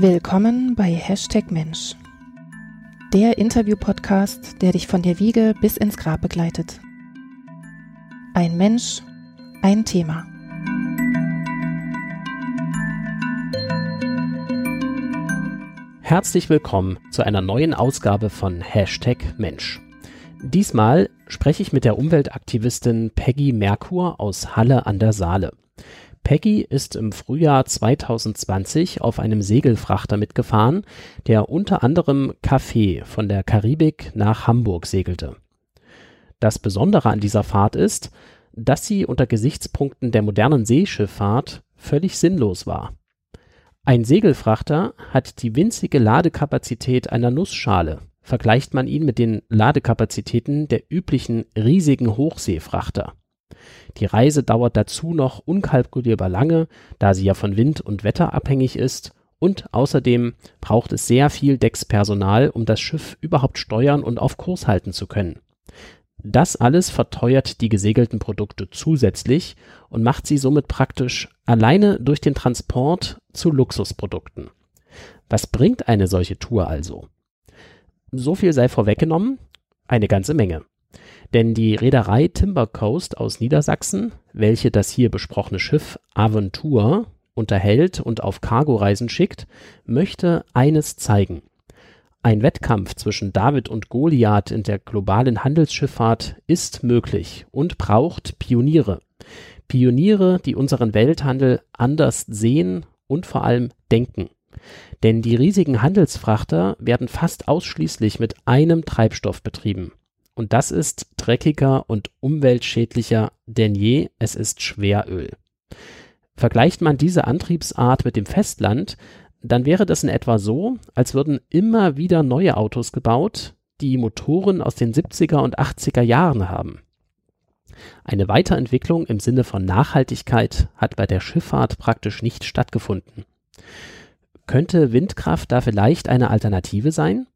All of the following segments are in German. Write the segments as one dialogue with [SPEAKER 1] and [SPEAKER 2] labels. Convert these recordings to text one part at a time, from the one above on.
[SPEAKER 1] Willkommen bei Hashtag Mensch, der Interview-Podcast, der dich von der Wiege bis ins Grab begleitet. Ein Mensch, ein Thema.
[SPEAKER 2] Herzlich willkommen zu einer neuen Ausgabe von Hashtag Mensch. Diesmal spreche ich mit der Umweltaktivistin Peggy Merkur aus Halle an der Saale. Peggy ist im Frühjahr 2020 auf einem Segelfrachter mitgefahren, der unter anderem Kaffee von der Karibik nach Hamburg segelte. Das Besondere an dieser Fahrt ist, dass sie unter Gesichtspunkten der modernen Seeschifffahrt völlig sinnlos war. Ein Segelfrachter hat die winzige Ladekapazität einer Nussschale, vergleicht man ihn mit den Ladekapazitäten der üblichen riesigen Hochseefrachter. Die Reise dauert dazu noch unkalkulierbar lange, da sie ja von Wind und Wetter abhängig ist, und außerdem braucht es sehr viel Deckspersonal, um das Schiff überhaupt steuern und auf Kurs halten zu können. Das alles verteuert die gesegelten Produkte zusätzlich und macht sie somit praktisch alleine durch den Transport zu Luxusprodukten. Was bringt eine solche Tour also? So viel sei vorweggenommen, eine ganze Menge. Denn die Reederei Timber Coast aus Niedersachsen, welche das hier besprochene Schiff Aventur unterhält und auf Cargoreisen schickt, möchte eines zeigen. Ein Wettkampf zwischen David und Goliath in der globalen Handelsschifffahrt ist möglich und braucht Pioniere. Pioniere, die unseren Welthandel anders sehen und vor allem denken. Denn die riesigen Handelsfrachter werden fast ausschließlich mit einem Treibstoff betrieben. Und das ist dreckiger und umweltschädlicher denn je, es ist Schweröl. Vergleicht man diese Antriebsart mit dem Festland, dann wäre das in etwa so, als würden immer wieder neue Autos gebaut, die Motoren aus den 70er und 80er Jahren haben. Eine Weiterentwicklung im Sinne von Nachhaltigkeit hat bei der Schifffahrt praktisch nicht stattgefunden. Könnte Windkraft da vielleicht eine Alternative sein?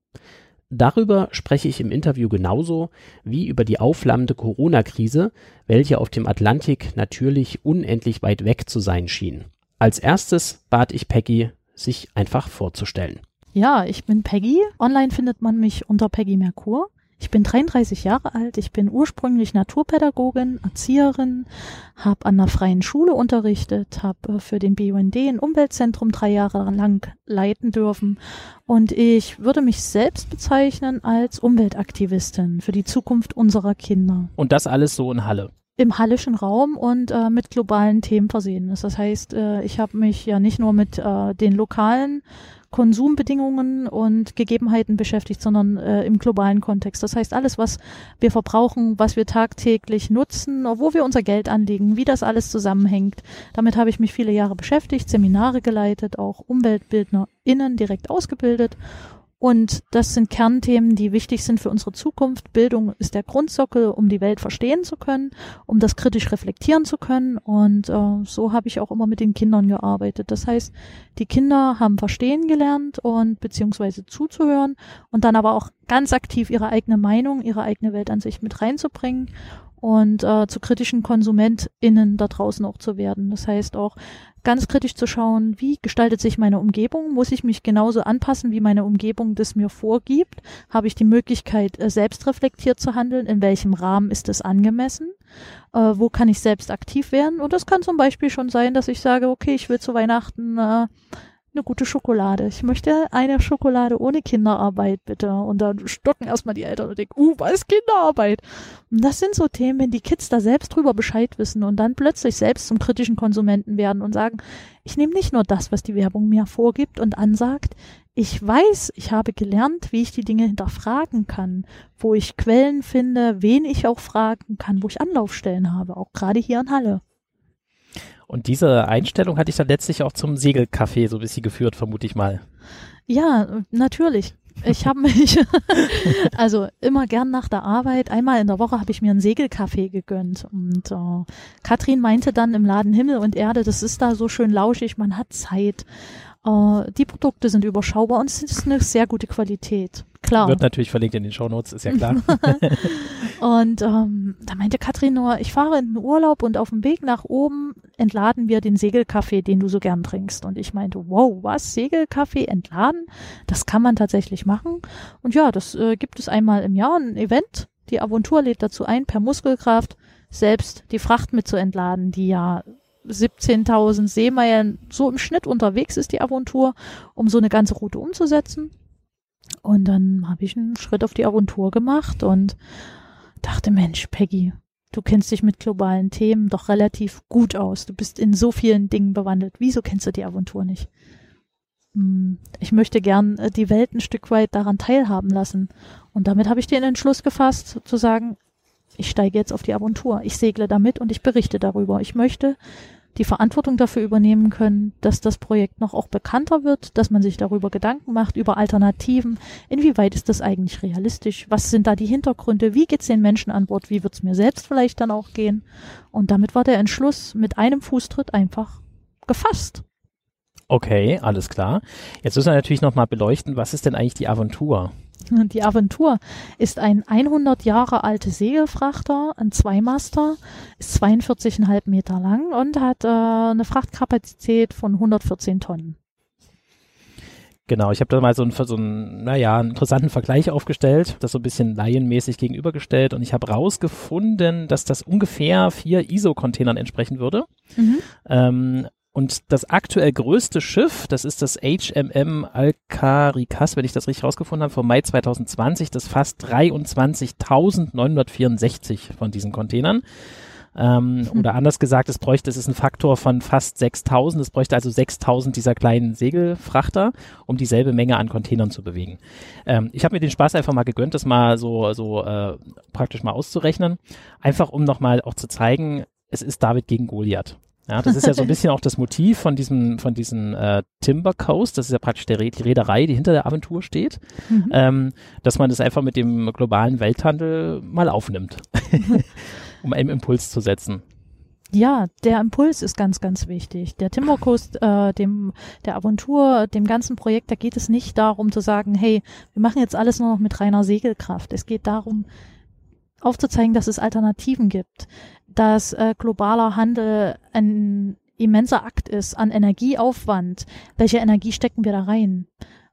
[SPEAKER 2] Darüber spreche ich im Interview genauso wie über die aufflammende Corona-Krise, welche auf dem Atlantik natürlich unendlich weit weg zu sein schien. Als erstes bat ich Peggy, sich einfach vorzustellen.
[SPEAKER 3] Ja, ich bin Peggy. Online findet man mich unter Peggy Merkur. Ich bin 33 Jahre alt, ich bin ursprünglich Naturpädagogin, Erzieherin, habe an einer freien Schule unterrichtet, habe äh, für den BUND ein Umweltzentrum drei Jahre lang leiten dürfen und ich würde mich selbst bezeichnen als Umweltaktivistin für die Zukunft unserer Kinder.
[SPEAKER 2] Und das alles so in Halle
[SPEAKER 3] im hallischen Raum und äh, mit globalen Themen versehen ist. Das heißt, äh, ich habe mich ja nicht nur mit äh, den lokalen Konsumbedingungen und Gegebenheiten beschäftigt, sondern äh, im globalen Kontext. Das heißt, alles, was wir verbrauchen, was wir tagtäglich nutzen, wo wir unser Geld anlegen, wie das alles zusammenhängt. Damit habe ich mich viele Jahre beschäftigt, Seminare geleitet, auch UmweltbildnerInnen direkt ausgebildet und das sind Kernthemen, die wichtig sind für unsere Zukunft. Bildung ist der Grundsockel, um die Welt verstehen zu können, um das kritisch reflektieren zu können. Und äh, so habe ich auch immer mit den Kindern gearbeitet. Das heißt, die Kinder haben verstehen gelernt und beziehungsweise zuzuhören und dann aber auch ganz aktiv ihre eigene Meinung, ihre eigene Weltansicht mit reinzubringen und äh, zu kritischen KonsumentInnen da draußen auch zu werden. Das heißt auch ganz kritisch zu schauen, wie gestaltet sich meine Umgebung? Muss ich mich genauso anpassen, wie meine Umgebung das mir vorgibt? Habe ich die Möglichkeit, äh, selbst reflektiert zu handeln? In welchem Rahmen ist es angemessen? Äh, wo kann ich selbst aktiv werden? Und das kann zum Beispiel schon sein, dass ich sage, okay, ich will zu Weihnachten äh, eine gute Schokolade. Ich möchte eine Schokolade ohne Kinderarbeit, bitte. Und dann stocken erstmal die Eltern und denken, uh, was Kinderarbeit? Und das sind so Themen, wenn die Kids da selbst drüber Bescheid wissen und dann plötzlich selbst zum kritischen Konsumenten werden und sagen, ich nehme nicht nur das, was die Werbung mir vorgibt und ansagt, ich weiß, ich habe gelernt, wie ich die Dinge hinterfragen kann, wo ich Quellen finde, wen ich auch fragen kann, wo ich Anlaufstellen habe, auch gerade hier in Halle.
[SPEAKER 2] Und diese Einstellung hatte ich dann letztlich auch zum Segelcafé so ein bisschen geführt, vermute ich mal.
[SPEAKER 3] Ja, natürlich. Ich habe mich also immer gern nach der Arbeit, einmal in der Woche habe ich mir einen Segelkaffee gegönnt und äh, Katrin meinte dann im Laden Himmel und Erde, das ist da so schön lauschig, man hat Zeit. Äh, die Produkte sind überschaubar und es ist eine sehr gute Qualität. Klar.
[SPEAKER 2] Wird natürlich verlinkt in den Shownotes, ist ja klar.
[SPEAKER 3] und ähm, da meinte Katrin nur, ich fahre in den Urlaub und auf dem Weg nach oben entladen wir den Segelkaffee, den du so gern trinkst. Und ich meinte, wow, was? Segelkaffee entladen? Das kann man tatsächlich machen. Und ja, das äh, gibt es einmal im Jahr, ein Event. Die Aventur lädt dazu ein, per Muskelkraft selbst die Fracht mit zu entladen, die ja 17.000 Seemeilen so im Schnitt unterwegs ist, die Aventur, um so eine ganze Route umzusetzen. Und dann habe ich einen Schritt auf die Aventur gemacht und dachte, Mensch, Peggy, du kennst dich mit globalen Themen doch relativ gut aus. Du bist in so vielen Dingen bewandelt. Wieso kennst du die Aventur nicht? Hm, ich möchte gern äh, die Welt ein Stück weit daran teilhaben lassen. Und damit habe ich den Entschluss gefasst, zu sagen, ich steige jetzt auf die Aventur. Ich segle damit und ich berichte darüber. Ich möchte die Verantwortung dafür übernehmen können, dass das Projekt noch auch bekannter wird, dass man sich darüber Gedanken macht, über Alternativen. Inwieweit ist das eigentlich realistisch? Was sind da die Hintergründe? Wie geht's den Menschen an Bord? Wie wird's mir selbst vielleicht dann auch gehen? Und damit war der Entschluss mit einem Fußtritt einfach gefasst.
[SPEAKER 4] Okay, alles klar. Jetzt müssen wir natürlich nochmal beleuchten, was ist denn eigentlich die Aventur?
[SPEAKER 3] Die Aventur ist ein 100 Jahre alter Segelfrachter, ein Zweimaster, ist 42,5 Meter lang und hat äh, eine Frachtkapazität von 114 Tonnen.
[SPEAKER 4] Genau, ich habe da mal so einen, so einen, naja, einen interessanten Vergleich aufgestellt, das so ein bisschen laienmäßig gegenübergestellt und ich habe rausgefunden, dass das ungefähr vier ISO-Containern entsprechen würde. Mhm. Ähm, und das aktuell größte Schiff, das ist das HMM Alcaricas, wenn ich das richtig rausgefunden habe, vom Mai 2020, das fasst 23.964 von diesen Containern. Ähm, hm. Oder anders gesagt, es bräuchte, es ist ein Faktor von fast 6000. Es bräuchte also 6000 dieser kleinen Segelfrachter, um dieselbe Menge an Containern zu bewegen. Ähm, ich habe mir den Spaß einfach mal gegönnt, das mal so, so äh, praktisch mal auszurechnen. Einfach um nochmal auch zu zeigen, es ist David gegen Goliath. Ja, das ist ja so ein bisschen auch das Motiv von diesem, von diesem äh, Timber Coast. Das ist ja praktisch der, die Reederei, die hinter der Aventur steht, mhm. ähm, dass man das einfach mit dem globalen Welthandel mal aufnimmt, um einen Impuls zu setzen.
[SPEAKER 3] Ja, der Impuls ist ganz, ganz wichtig. Der Timber Coast, äh, dem, der Aventur, dem ganzen Projekt, da geht es nicht darum zu sagen, hey, wir machen jetzt alles nur noch mit reiner Segelkraft. Es geht darum, aufzuzeigen, dass es Alternativen gibt dass äh, globaler Handel ein immenser Akt ist an Energieaufwand. Welche Energie stecken wir da rein?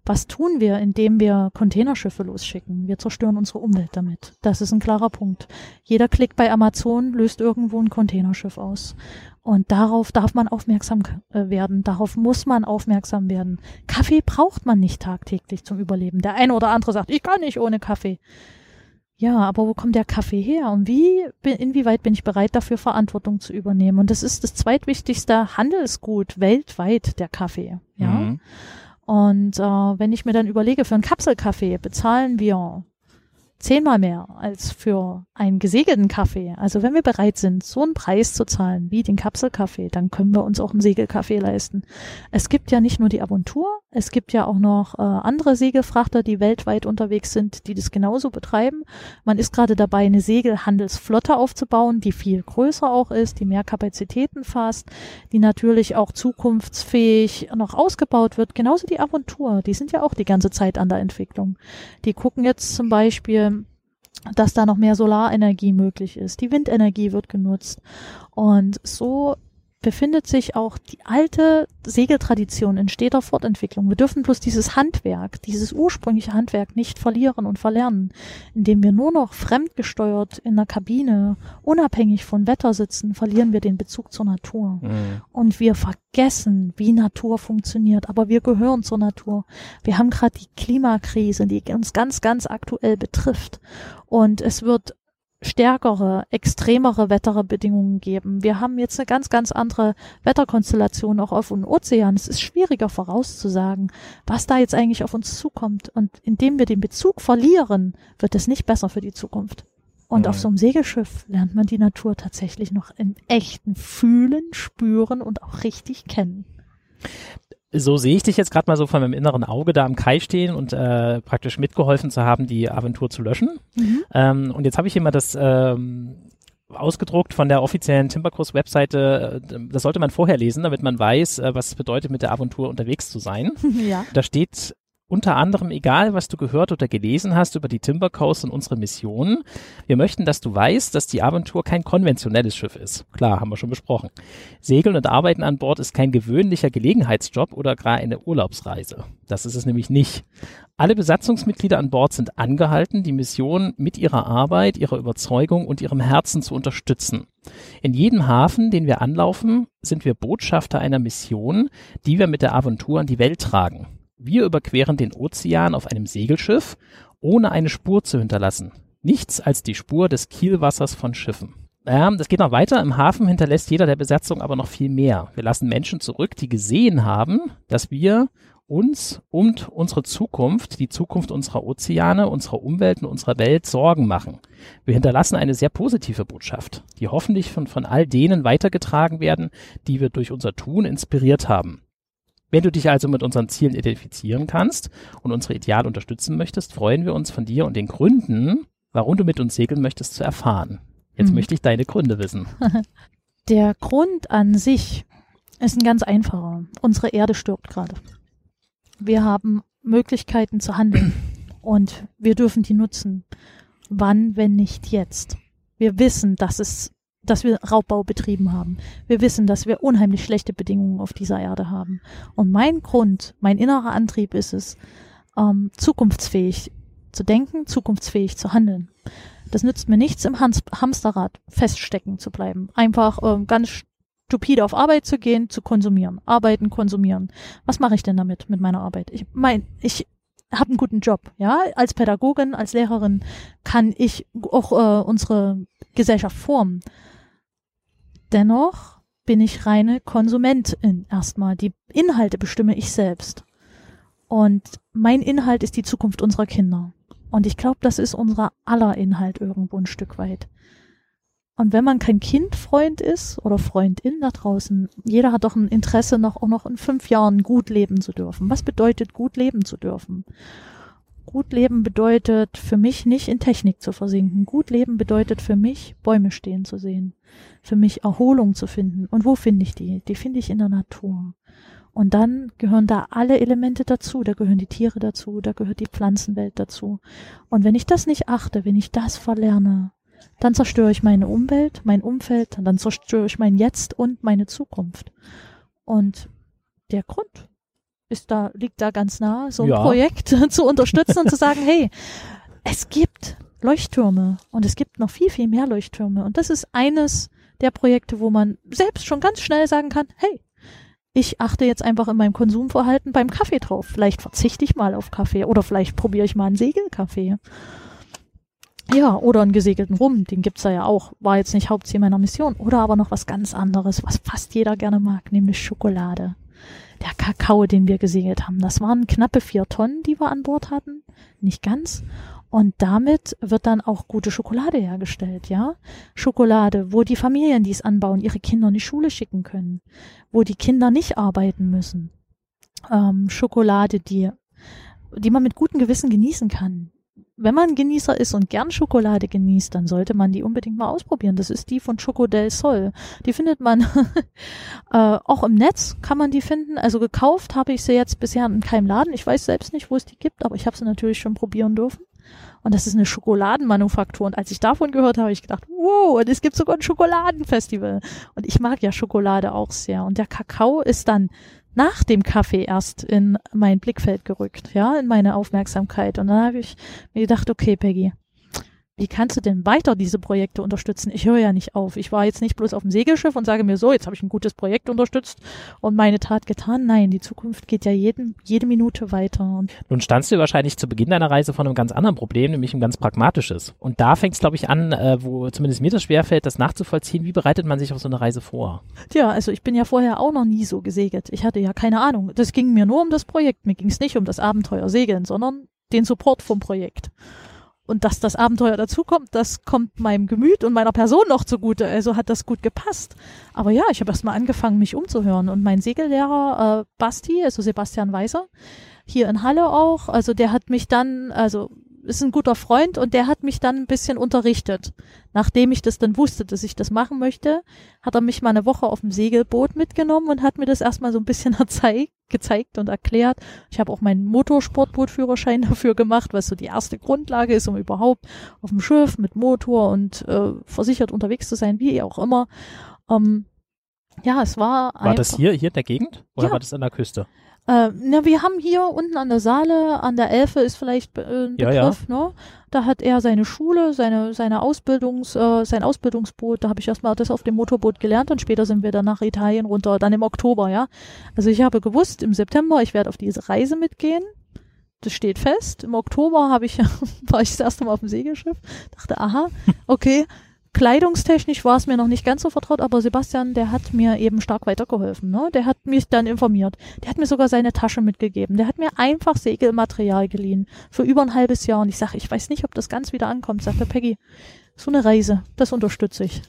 [SPEAKER 3] Was tun wir, indem wir Containerschiffe losschicken? Wir zerstören unsere Umwelt damit. Das ist ein klarer Punkt. Jeder Klick bei Amazon löst irgendwo ein Containerschiff aus. Und darauf darf man aufmerksam äh, werden. Darauf muss man aufmerksam werden. Kaffee braucht man nicht tagtäglich zum Überleben. Der eine oder andere sagt, ich kann nicht ohne Kaffee. Ja, aber wo kommt der Kaffee her und wie, inwieweit bin ich bereit dafür Verantwortung zu übernehmen? Und das ist das zweitwichtigste Handelsgut weltweit, der Kaffee. Ja. Mhm. Und äh, wenn ich mir dann überlege, für einen Kapselkaffee bezahlen wir zehnmal mehr als für einen gesegelten Kaffee. Also wenn wir bereit sind, so einen Preis zu zahlen wie den Kapselkaffee, dann können wir uns auch einen Segelkaffee leisten. Es gibt ja nicht nur die Aventur, es gibt ja auch noch äh, andere Segelfrachter, die weltweit unterwegs sind, die das genauso betreiben. Man ist gerade dabei, eine Segelhandelsflotte aufzubauen, die viel größer auch ist, die mehr Kapazitäten fasst, die natürlich auch zukunftsfähig noch ausgebaut wird. Genauso die Aventur, die sind ja auch die ganze Zeit an der Entwicklung. Die gucken jetzt zum Beispiel dass da noch mehr Solarenergie möglich ist. Die Windenergie wird genutzt. Und so befindet sich auch die alte Segeltradition in steter Fortentwicklung. Wir dürfen bloß dieses Handwerk, dieses ursprüngliche Handwerk nicht verlieren und verlernen, indem wir nur noch fremdgesteuert in der Kabine, unabhängig von Wetter sitzen, verlieren wir den Bezug zur Natur. Mhm. Und wir vergessen, wie Natur funktioniert, aber wir gehören zur Natur. Wir haben gerade die Klimakrise, die uns ganz, ganz aktuell betrifft. Und es wird stärkere, extremere Wetterbedingungen geben. Wir haben jetzt eine ganz, ganz andere Wetterkonstellation auch auf dem Ozean. Es ist schwieriger vorauszusagen, was da jetzt eigentlich auf uns zukommt. Und indem wir den Bezug verlieren, wird es nicht besser für die Zukunft. Und mhm. auf so einem Segelschiff lernt man die Natur tatsächlich noch in echten fühlen, spüren und auch richtig kennen
[SPEAKER 4] so sehe ich dich jetzt gerade mal so von meinem inneren Auge da am Kai stehen und äh, praktisch mitgeholfen zu haben, die Aventur zu löschen. Mhm. Ähm, und jetzt habe ich hier mal das ähm, ausgedruckt von der offiziellen Timbercross Webseite. Äh, das sollte man vorher lesen, damit man weiß, äh, was es bedeutet, mit der Aventur unterwegs zu sein.
[SPEAKER 3] Ja.
[SPEAKER 4] Da steht unter anderem, egal was du gehört oder gelesen hast über die Timber Coast und unsere Missionen, wir möchten, dass du weißt, dass die Aventur kein konventionelles Schiff ist. Klar, haben wir schon besprochen. Segeln und Arbeiten an Bord ist kein gewöhnlicher Gelegenheitsjob oder gar eine Urlaubsreise. Das ist es nämlich nicht. Alle Besatzungsmitglieder an Bord sind angehalten, die Mission mit ihrer Arbeit, ihrer Überzeugung und ihrem Herzen zu unterstützen. In jedem Hafen, den wir anlaufen, sind wir Botschafter einer Mission, die wir mit der Aventur an die Welt tragen. Wir überqueren den Ozean auf einem Segelschiff, ohne eine Spur zu hinterlassen. Nichts als die Spur des Kielwassers von Schiffen. Ja, das geht noch weiter. Im Hafen hinterlässt jeder der Besatzung aber noch viel mehr. Wir lassen Menschen zurück, die gesehen haben, dass wir uns und unsere Zukunft, die Zukunft unserer Ozeane, unserer Umwelt und unserer Welt Sorgen machen. Wir hinterlassen eine sehr positive Botschaft, die hoffentlich von, von all denen weitergetragen werden, die wir durch unser Tun inspiriert haben. Wenn du dich also mit unseren Zielen identifizieren kannst und unsere Ideale unterstützen möchtest, freuen wir uns von dir und den Gründen, warum du mit uns segeln möchtest, zu erfahren. Jetzt mhm. möchte ich deine Gründe wissen.
[SPEAKER 3] Der Grund an sich ist ein ganz einfacher. Unsere Erde stirbt gerade wir haben Möglichkeiten zu handeln und wir dürfen die nutzen. Wann, wenn nicht jetzt? Wir wissen, dass es, dass wir Raubbau betrieben haben. Wir wissen, dass wir unheimlich schlechte Bedingungen auf dieser Erde haben. Und mein Grund, mein innerer Antrieb ist es, ähm, zukunftsfähig zu denken, zukunftsfähig zu handeln. Das nützt mir nichts, im Hans Hamsterrad feststecken zu bleiben. Einfach äh, ganz stupide auf Arbeit zu gehen, zu konsumieren. Arbeiten, konsumieren. Was mache ich denn damit, mit meiner Arbeit? Ich meine, ich habe einen guten Job, ja. Als Pädagogin, als Lehrerin kann ich auch äh, unsere Gesellschaft formen. Dennoch bin ich reine Konsumentin erstmal. Die Inhalte bestimme ich selbst. Und mein Inhalt ist die Zukunft unserer Kinder. Und ich glaube, das ist unser aller Inhalt irgendwo ein Stück weit. Und wenn man kein Kindfreund ist oder Freundin da draußen, jeder hat doch ein Interesse, noch auch noch in fünf Jahren gut leben zu dürfen. Was bedeutet gut leben zu dürfen? Gut leben bedeutet für mich nicht in Technik zu versinken. Gut leben bedeutet für mich Bäume stehen zu sehen, für mich Erholung zu finden. Und wo finde ich die? Die finde ich in der Natur. Und dann gehören da alle Elemente dazu. Da gehören die Tiere dazu, da gehört die Pflanzenwelt dazu. Und wenn ich das nicht achte, wenn ich das verlerne, dann zerstöre ich meine Umwelt, mein Umfeld, dann zerstöre ich mein Jetzt und meine Zukunft. Und der Grund ist da, liegt da ganz nah, so ein ja. Projekt zu unterstützen und zu sagen, hey, es gibt Leuchttürme und es gibt noch viel, viel mehr Leuchttürme. Und das ist eines der Projekte, wo man selbst schon ganz schnell sagen kann, hey, ich achte jetzt einfach in meinem Konsumverhalten beim Kaffee drauf. Vielleicht verzichte ich mal auf Kaffee oder vielleicht probiere ich mal einen Segelkaffee. Ja, oder einen gesegelten Rum, den gibt's da ja auch. War jetzt nicht Hauptziel meiner Mission. Oder aber noch was ganz anderes, was fast jeder gerne mag, nämlich Schokolade. Der Kakao, den wir gesegelt haben. Das waren knappe vier Tonnen, die wir an Bord hatten. Nicht ganz. Und damit wird dann auch gute Schokolade hergestellt, ja? Schokolade, wo die Familien, die es anbauen, ihre Kinder in die Schule schicken können. Wo die Kinder nicht arbeiten müssen. Ähm, Schokolade, die, die man mit gutem Gewissen genießen kann wenn man Genießer ist und gern Schokolade genießt, dann sollte man die unbedingt mal ausprobieren. Das ist die von Choco del Sol. Die findet man äh, auch im Netz, kann man die finden. Also gekauft habe ich sie jetzt bisher in keinem Laden. Ich weiß selbst nicht, wo es die gibt, aber ich habe sie natürlich schon probieren dürfen. Und das ist eine Schokoladenmanufaktur. Und als ich davon gehört habe, habe ich gedacht, wow, und es gibt sogar ein Schokoladenfestival. Und ich mag ja Schokolade auch sehr. Und der Kakao ist dann nach dem Kaffee erst in mein Blickfeld gerückt, ja, in meine Aufmerksamkeit. Und dann habe ich mir gedacht, okay, Peggy, wie kannst du denn weiter diese Projekte unterstützen? Ich höre ja nicht auf. Ich war jetzt nicht bloß auf dem Segelschiff und sage mir so, jetzt habe ich ein gutes Projekt unterstützt und meine Tat getan. Nein, die Zukunft geht ja jeden, jede Minute weiter. Und
[SPEAKER 4] Nun standst du wahrscheinlich zu Beginn deiner Reise vor einem ganz anderen Problem, nämlich ein ganz pragmatisches. Und da fängt es, glaube ich, an, äh, wo zumindest mir das schwerfällt, das nachzuvollziehen. Wie bereitet man sich auf so eine Reise vor?
[SPEAKER 3] Tja, also ich bin ja vorher auch noch nie so gesegelt. Ich hatte ja keine Ahnung. Das ging mir nur um das Projekt. Mir ging es nicht um das Abenteuer Segeln, sondern den Support vom Projekt. Und dass das Abenteuer dazukommt, das kommt meinem Gemüt und meiner Person noch zugute. Also hat das gut gepasst. Aber ja, ich habe erst mal angefangen, mich umzuhören. Und mein Segellehrer äh, Basti, also Sebastian Weiser, hier in Halle auch, also der hat mich dann, also ist ein guter Freund und der hat mich dann ein bisschen unterrichtet. Nachdem ich das dann wusste, dass ich das machen möchte, hat er mich mal eine Woche auf dem Segelboot mitgenommen und hat mir das erstmal so ein bisschen erzeigt, gezeigt und erklärt. Ich habe auch meinen Motorsportbootführerschein dafür gemacht, was so die erste Grundlage ist, um überhaupt auf dem Schiff mit Motor und äh, versichert unterwegs zu sein, wie auch immer. Ähm, ja, es war.
[SPEAKER 4] War das hier, hier in der Gegend? Oder ja. war das an der Küste?
[SPEAKER 3] Äh, na, wir haben hier unten an der Saale, an der Elfe ist vielleicht äh, ein Begriff, ja, ja. ne? Da hat er seine Schule, seine, seine Ausbildungs, äh, sein Ausbildungsboot, da habe ich erstmal das auf dem Motorboot gelernt und später sind wir dann nach Italien runter, dann im Oktober, ja. Also ich habe gewusst, im September, ich werde auf diese Reise mitgehen. Das steht fest. Im Oktober habe ich, war ich das erste Mal auf dem Segelschiff, dachte, aha, okay, Kleidungstechnisch war es mir noch nicht ganz so vertraut, aber Sebastian, der hat mir eben stark weitergeholfen. Ne? Der hat mich dann informiert. Der hat mir sogar seine Tasche mitgegeben. Der hat mir einfach Segelmaterial geliehen für über ein halbes Jahr. Und ich sage, ich weiß nicht, ob das ganz wieder ankommt. Sagt der Peggy, so eine Reise, das unterstütze ich.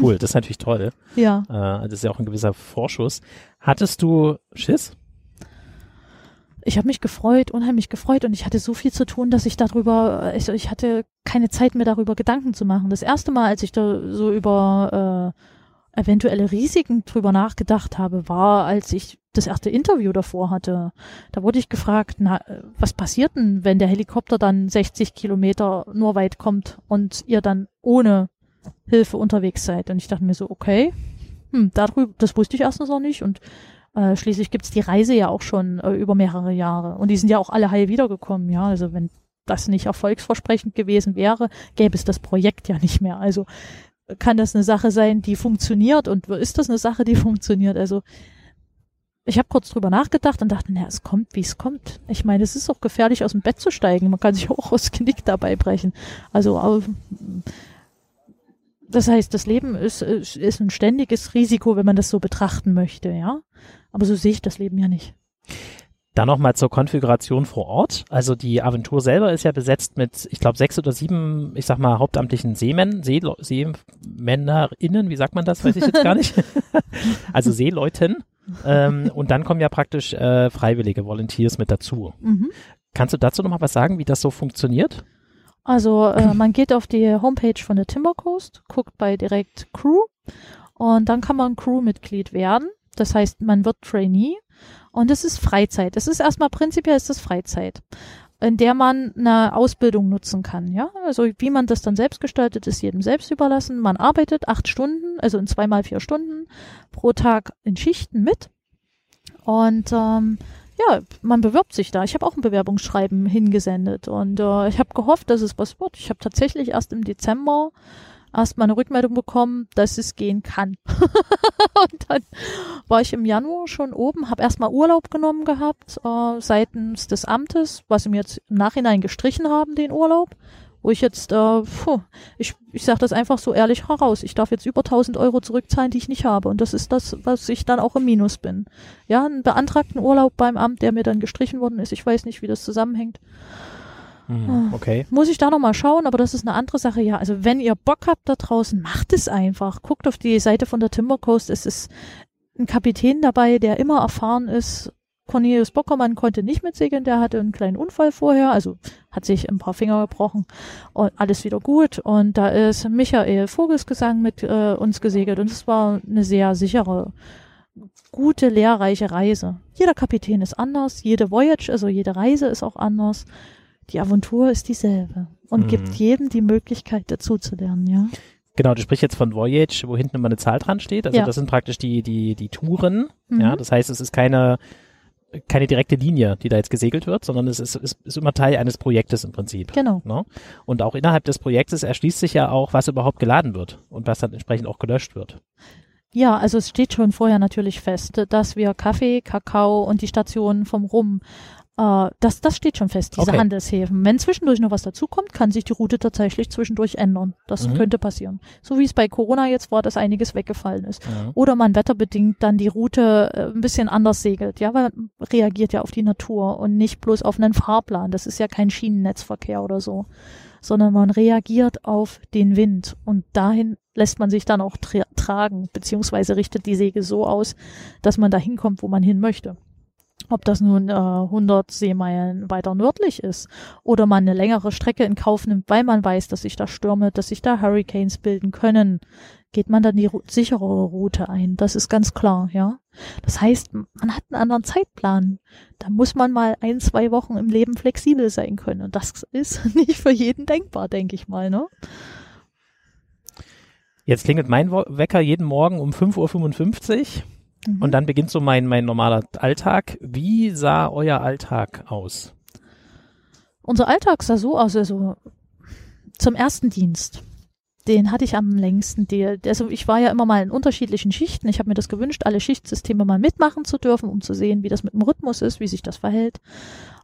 [SPEAKER 4] Cool, das ist natürlich toll.
[SPEAKER 3] Ja.
[SPEAKER 4] Äh, das ist ja auch ein gewisser Vorschuss. Hattest du Schiss?
[SPEAKER 3] Ich habe mich gefreut, unheimlich gefreut und ich hatte so viel zu tun, dass ich darüber, ich, ich hatte keine Zeit mehr darüber Gedanken zu machen. Das erste Mal, als ich da so über äh, eventuelle Risiken drüber nachgedacht habe, war, als ich das erste Interview davor hatte. Da wurde ich gefragt, na, was passiert denn, wenn der Helikopter dann 60 Kilometer nur weit kommt und ihr dann ohne Hilfe unterwegs seid? Und ich dachte mir so, okay, hm, darüber, das wusste ich erstens noch nicht und äh, schließlich gibt's die Reise ja auch schon äh, über mehrere Jahre. Und die sind ja auch alle heil wiedergekommen, ja. Also wenn das nicht erfolgsversprechend gewesen wäre, gäbe es das Projekt ja nicht mehr. Also kann das eine Sache sein, die funktioniert und ist das eine Sache, die funktioniert? Also ich habe kurz drüber nachgedacht und dachte, naja, es kommt, wie es kommt. Ich meine, es ist auch gefährlich, aus dem Bett zu steigen. Man kann sich auch aus Knick dabei brechen. Also das heißt, das Leben ist, ist ein ständiges Risiko, wenn man das so betrachten möchte, ja. Aber so sehe ich das Leben ja nicht.
[SPEAKER 4] Dann nochmal zur Konfiguration vor Ort. Also die Aventur selber ist ja besetzt mit, ich glaube, sechs oder sieben, ich sag mal, hauptamtlichen Seemännern, See SeemännerInnen, wie sagt man das, weiß ich jetzt gar nicht. also Seeleuten. ähm, und dann kommen ja praktisch äh, freiwillige Volunteers mit dazu. Mhm. Kannst du dazu nochmal was sagen, wie das so funktioniert?
[SPEAKER 3] Also äh, man geht auf die Homepage von der Timber Coast, guckt bei direkt Crew und dann kann man Crewmitglied werden. Das heißt, man wird Trainee und es ist Freizeit. Es ist erstmal prinzipiell ist es Freizeit, in der man eine Ausbildung nutzen kann. Ja, also wie man das dann selbst gestaltet, ist jedem selbst überlassen. Man arbeitet acht Stunden, also in zweimal vier Stunden pro Tag in Schichten mit und ähm, ja, man bewirbt sich da. Ich habe auch ein Bewerbungsschreiben hingesendet und äh, ich habe gehofft, dass es was wird. Ich habe tatsächlich erst im Dezember erstmal eine Rückmeldung bekommen, dass es gehen kann. und dann war ich im Januar schon oben, habe erstmal Urlaub genommen gehabt äh, seitens des Amtes, was sie mir jetzt im Nachhinein gestrichen haben, den Urlaub. Wo ich jetzt, äh, puh, ich, ich sage das einfach so ehrlich heraus, ich darf jetzt über 1000 Euro zurückzahlen, die ich nicht habe. Und das ist das, was ich dann auch im Minus bin. Ja, einen beantragten Urlaub beim Amt, der mir dann gestrichen worden ist. Ich weiß nicht, wie das zusammenhängt.
[SPEAKER 4] Mhm, okay.
[SPEAKER 3] Muss ich da nochmal schauen, aber das ist eine andere Sache. Ja, also wenn ihr Bock habt da draußen, macht es einfach. Guckt auf die Seite von der Timber Coast. Es ist ein Kapitän dabei, der immer erfahren ist. Cornelius Bockermann konnte nicht mitsegeln, der hatte einen kleinen Unfall vorher, also hat sich ein paar Finger gebrochen und alles wieder gut. Und da ist Michael Vogelsgesang mit äh, uns gesegelt und es war eine sehr sichere, gute, lehrreiche Reise. Jeder Kapitän ist anders, jede Voyage, also jede Reise ist auch anders die Aventur ist dieselbe und mhm. gibt jedem die Möglichkeit dazu zu lernen, ja.
[SPEAKER 4] Genau, du sprichst jetzt von Voyage, wo hinten immer eine Zahl dran steht. Also ja. das sind praktisch die, die, die Touren. Mhm. Ja, das heißt, es ist keine, keine direkte Linie, die da jetzt gesegelt wird, sondern es ist, ist, ist immer Teil eines Projektes im Prinzip.
[SPEAKER 3] Genau.
[SPEAKER 4] Ne? Und auch innerhalb des Projektes erschließt sich ja auch, was überhaupt geladen wird und was dann entsprechend auch gelöscht wird.
[SPEAKER 3] Ja, also es steht schon vorher natürlich fest, dass wir Kaffee, Kakao und die Stationen vom Rum äh, das, das steht schon fest, diese okay. Handelshäfen. Wenn zwischendurch noch was dazukommt, kann sich die Route tatsächlich zwischendurch ändern. Das mhm. könnte passieren. So wie es bei Corona jetzt war, dass einiges weggefallen ist. Ja. Oder man wetterbedingt dann die Route äh, ein bisschen anders segelt. Ja, weil man reagiert ja auf die Natur und nicht bloß auf einen Fahrplan. Das ist ja kein Schienennetzverkehr oder so. Sondern man reagiert auf den Wind und dahin lässt man sich dann auch tra tragen, beziehungsweise richtet die Segel so aus, dass man da hinkommt, wo man hin möchte. Ob das nun äh, 100 Seemeilen weiter nördlich ist oder man eine längere Strecke in Kauf nimmt, weil man weiß, dass sich da Stürme, dass sich da Hurricanes bilden können, geht man dann die ru sichere Route ein. Das ist ganz klar, ja. Das heißt, man hat einen anderen Zeitplan. Da muss man mal ein, zwei Wochen im Leben flexibel sein können. Und das ist nicht für jeden denkbar, denke ich mal, ne?
[SPEAKER 4] Jetzt klingelt mein Wecker jeden Morgen um 5.55 Uhr. Mhm. Und dann beginnt so mein, mein normaler Alltag. Wie sah euer Alltag aus?
[SPEAKER 3] Unser Alltag sah so aus, also zum ersten Dienst den hatte ich am längsten. Die, also ich war ja immer mal in unterschiedlichen Schichten. Ich habe mir das gewünscht, alle Schichtsysteme mal mitmachen zu dürfen, um zu sehen, wie das mit dem Rhythmus ist, wie sich das verhält.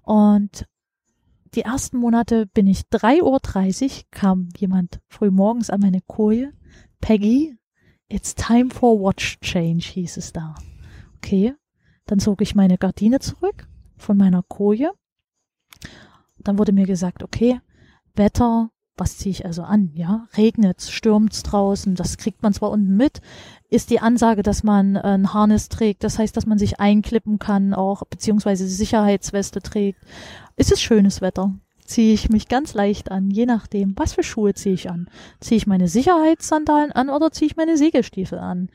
[SPEAKER 3] Und die ersten Monate bin ich 3.30 Uhr, kam jemand früh morgens an meine Koje. Peggy, it's time for watch change, hieß es da. Okay, dann zog ich meine Gardine zurück von meiner Koje. Dann wurde mir gesagt, okay, Wetter was ziehe ich also an? Ja, regnet's, stürmt's draußen, das kriegt man zwar unten mit, ist die Ansage, dass man ein Harness trägt, das heißt, dass man sich einklippen kann, auch beziehungsweise Sicherheitsweste trägt. Ist es schönes Wetter? Ziehe ich mich ganz leicht an, je nachdem, was für Schuhe ziehe ich an. Ziehe ich meine Sicherheitssandalen an oder ziehe ich meine Segelstiefel an?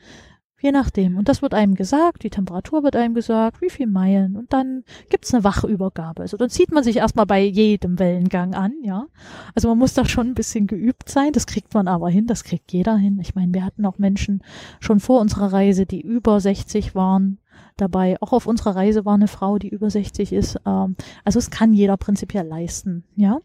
[SPEAKER 3] Je nachdem. Und das wird einem gesagt, die Temperatur wird einem gesagt, wie viel Meilen. Und dann gibt's eine Wachübergabe. Also dann zieht man sich erstmal bei jedem Wellengang an, ja. Also man muss da schon ein bisschen geübt sein. Das kriegt man aber hin, das kriegt jeder hin. Ich meine, wir hatten auch Menschen schon vor unserer Reise, die über 60 waren dabei. Auch auf unserer Reise war eine Frau, die über 60 ist. Ähm, also es kann jeder prinzipiell leisten, ja.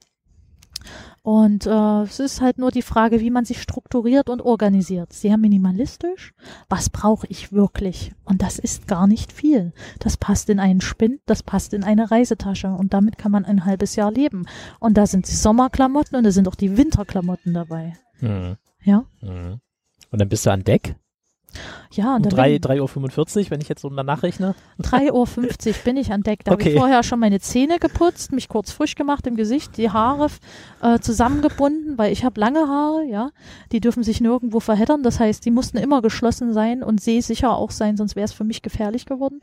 [SPEAKER 3] Und äh, es ist halt nur die Frage, wie man sich strukturiert und organisiert. Sehr minimalistisch. Was brauche ich wirklich? Und das ist gar nicht viel. Das passt in einen Spind, das passt in eine Reisetasche und damit kann man ein halbes Jahr leben. Und da sind die Sommerklamotten und da sind auch die Winterklamotten dabei. Mhm. Ja. Mhm.
[SPEAKER 4] Und dann bist du an Deck?
[SPEAKER 3] Ja, und
[SPEAKER 4] um 3.45 Uhr, wenn ich jetzt so danach rechne?
[SPEAKER 3] 3.50 Uhr bin ich an Deck. Da okay. habe ich vorher schon meine Zähne geputzt, mich kurz frisch gemacht im Gesicht, die Haare äh, zusammengebunden, weil ich habe lange Haare, ja. Die dürfen sich nirgendwo verheddern. Das heißt, die mussten immer geschlossen sein und sehsicher auch sein, sonst wäre es für mich gefährlich geworden.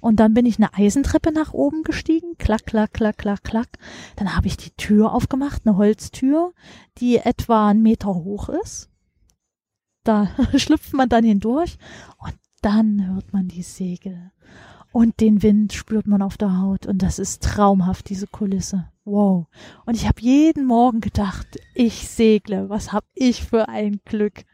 [SPEAKER 3] Und dann bin ich eine Eisentreppe nach oben gestiegen. Klack, klack, klack, klack, klack. Dann habe ich die Tür aufgemacht, eine Holztür, die etwa einen Meter hoch ist da schlüpft man dann hindurch und dann hört man die Segel. Und den Wind spürt man auf der Haut und das ist traumhaft, diese Kulisse. Wow. Und ich habe jeden Morgen gedacht, ich segle, was hab ich für ein Glück.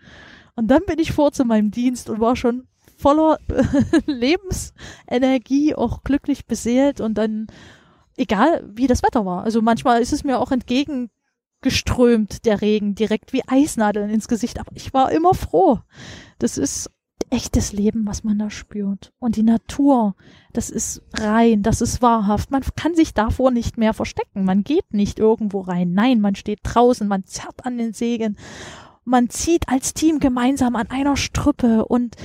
[SPEAKER 3] Und dann bin ich vor zu meinem Dienst und war schon voller Lebensenergie, auch glücklich beseelt und dann, egal wie das Wetter war. Also manchmal ist es mir auch entgegen geströmt, der Regen, direkt wie Eisnadeln ins Gesicht. Aber ich war immer froh. Das ist echtes Leben, was man da spürt. Und die Natur, das ist rein, das ist wahrhaft. Man kann sich davor nicht mehr verstecken. Man geht nicht irgendwo rein. Nein, man steht draußen, man zerrt an den Sägen. Man zieht als Team gemeinsam an einer Strüppe und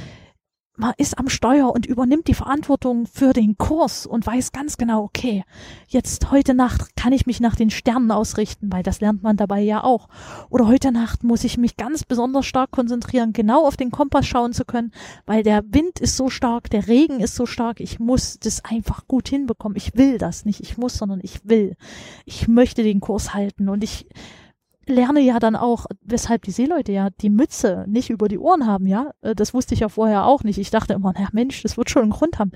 [SPEAKER 3] man ist am Steuer und übernimmt die Verantwortung für den Kurs und weiß ganz genau, okay, jetzt heute Nacht kann ich mich nach den Sternen ausrichten, weil das lernt man dabei ja auch. Oder heute Nacht muss ich mich ganz besonders stark konzentrieren, genau auf den Kompass schauen zu können, weil der Wind ist so stark, der Regen ist so stark, ich muss das einfach gut hinbekommen. Ich will das nicht, ich muss, sondern ich will. Ich möchte den Kurs halten und ich lerne ja dann auch, weshalb die Seeleute ja die Mütze nicht über die Ohren haben, ja. Äh, das wusste ich ja vorher auch nicht. Ich dachte immer, na Mensch, das wird schon einen Grund haben.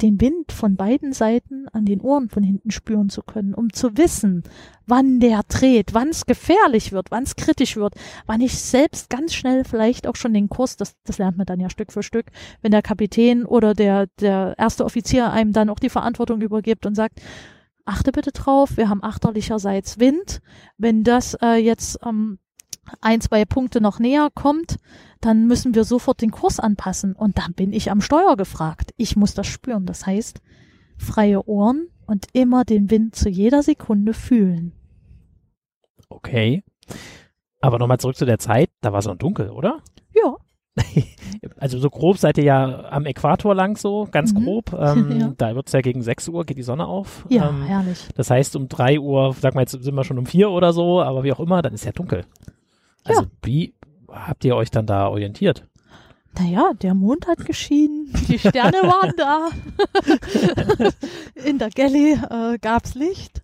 [SPEAKER 3] Den Wind von beiden Seiten an den Ohren von hinten spüren zu können, um zu wissen, wann der dreht, wann es gefährlich wird, wann es kritisch wird, wann ich selbst ganz schnell vielleicht auch schon den Kurs, das, das lernt man dann ja Stück für Stück, wenn der Kapitän oder der, der erste Offizier einem dann auch die Verantwortung übergibt und sagt, achte bitte drauf, wir haben achterlicherseits Wind. Wenn das äh, jetzt ähm, ein, zwei Punkte noch näher kommt, dann müssen wir sofort den Kurs anpassen. Und dann bin ich am Steuer gefragt. Ich muss das spüren. Das heißt, freie Ohren und immer den Wind zu jeder Sekunde fühlen.
[SPEAKER 4] Okay. Aber nochmal zurück zu der Zeit, da war es noch dunkel, oder?
[SPEAKER 3] Ja.
[SPEAKER 4] also so grob seid ihr ja am Äquator lang so, ganz mhm. grob. Ähm, ja. Da wird es ja gegen 6 Uhr, geht die Sonne auf.
[SPEAKER 3] Ja,
[SPEAKER 4] ähm,
[SPEAKER 3] herrlich.
[SPEAKER 4] Das heißt, um 3 Uhr, sag mal, jetzt sind wir schon um 4 oder so, aber wie auch immer, dann ist ja dunkel. Also
[SPEAKER 3] ja.
[SPEAKER 4] wie habt ihr euch dann da orientiert?
[SPEAKER 3] Naja, der Mond hat geschienen, die Sterne waren da. In der Galley äh, gab's Licht.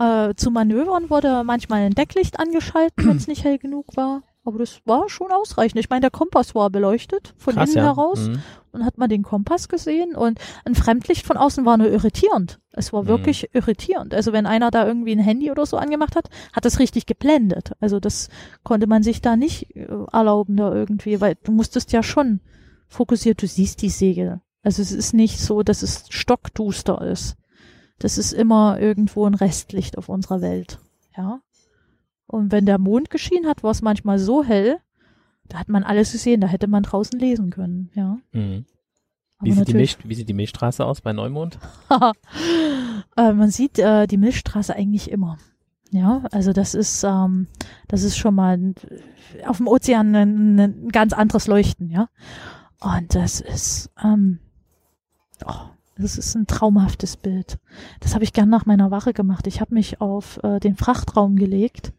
[SPEAKER 3] Äh, zu Manövern wurde manchmal ein Decklicht angeschalten, wenn es nicht hell genug war. Aber das war schon ausreichend. Ich meine, der Kompass war beleuchtet von
[SPEAKER 4] Krass,
[SPEAKER 3] innen
[SPEAKER 4] ja.
[SPEAKER 3] heraus.
[SPEAKER 4] Mhm.
[SPEAKER 3] Dann hat man den Kompass gesehen und ein Fremdlicht von außen war nur irritierend. Es war
[SPEAKER 4] Mhm.
[SPEAKER 3] wirklich irritierend. Also wenn einer da irgendwie ein Handy oder so angemacht hat, hat das richtig geblendet. Also das konnte man sich da nicht äh, erlauben da irgendwie, weil du musstest ja schon fokussiert, du siehst die Segel. Also es ist nicht so, dass es stockduster ist. Das ist immer irgendwo ein Restlicht auf unserer Welt. Ja. Und wenn der Mond geschienen hat, war es manchmal so hell, da hat man alles gesehen, da hätte man draußen lesen können, ja.
[SPEAKER 4] Mhm. Wie, sieht die Milch, wie sieht die Milchstraße aus bei Neumond?
[SPEAKER 3] äh, man sieht äh, die Milchstraße eigentlich immer. Ja, also das ist, ähm, das ist schon mal ein, auf dem Ozean ein, ein ganz anderes Leuchten, ja. Und das ist, ähm, oh, das ist ein traumhaftes Bild. Das habe ich gern nach meiner Wache gemacht. Ich habe mich auf äh, den Frachtraum gelegt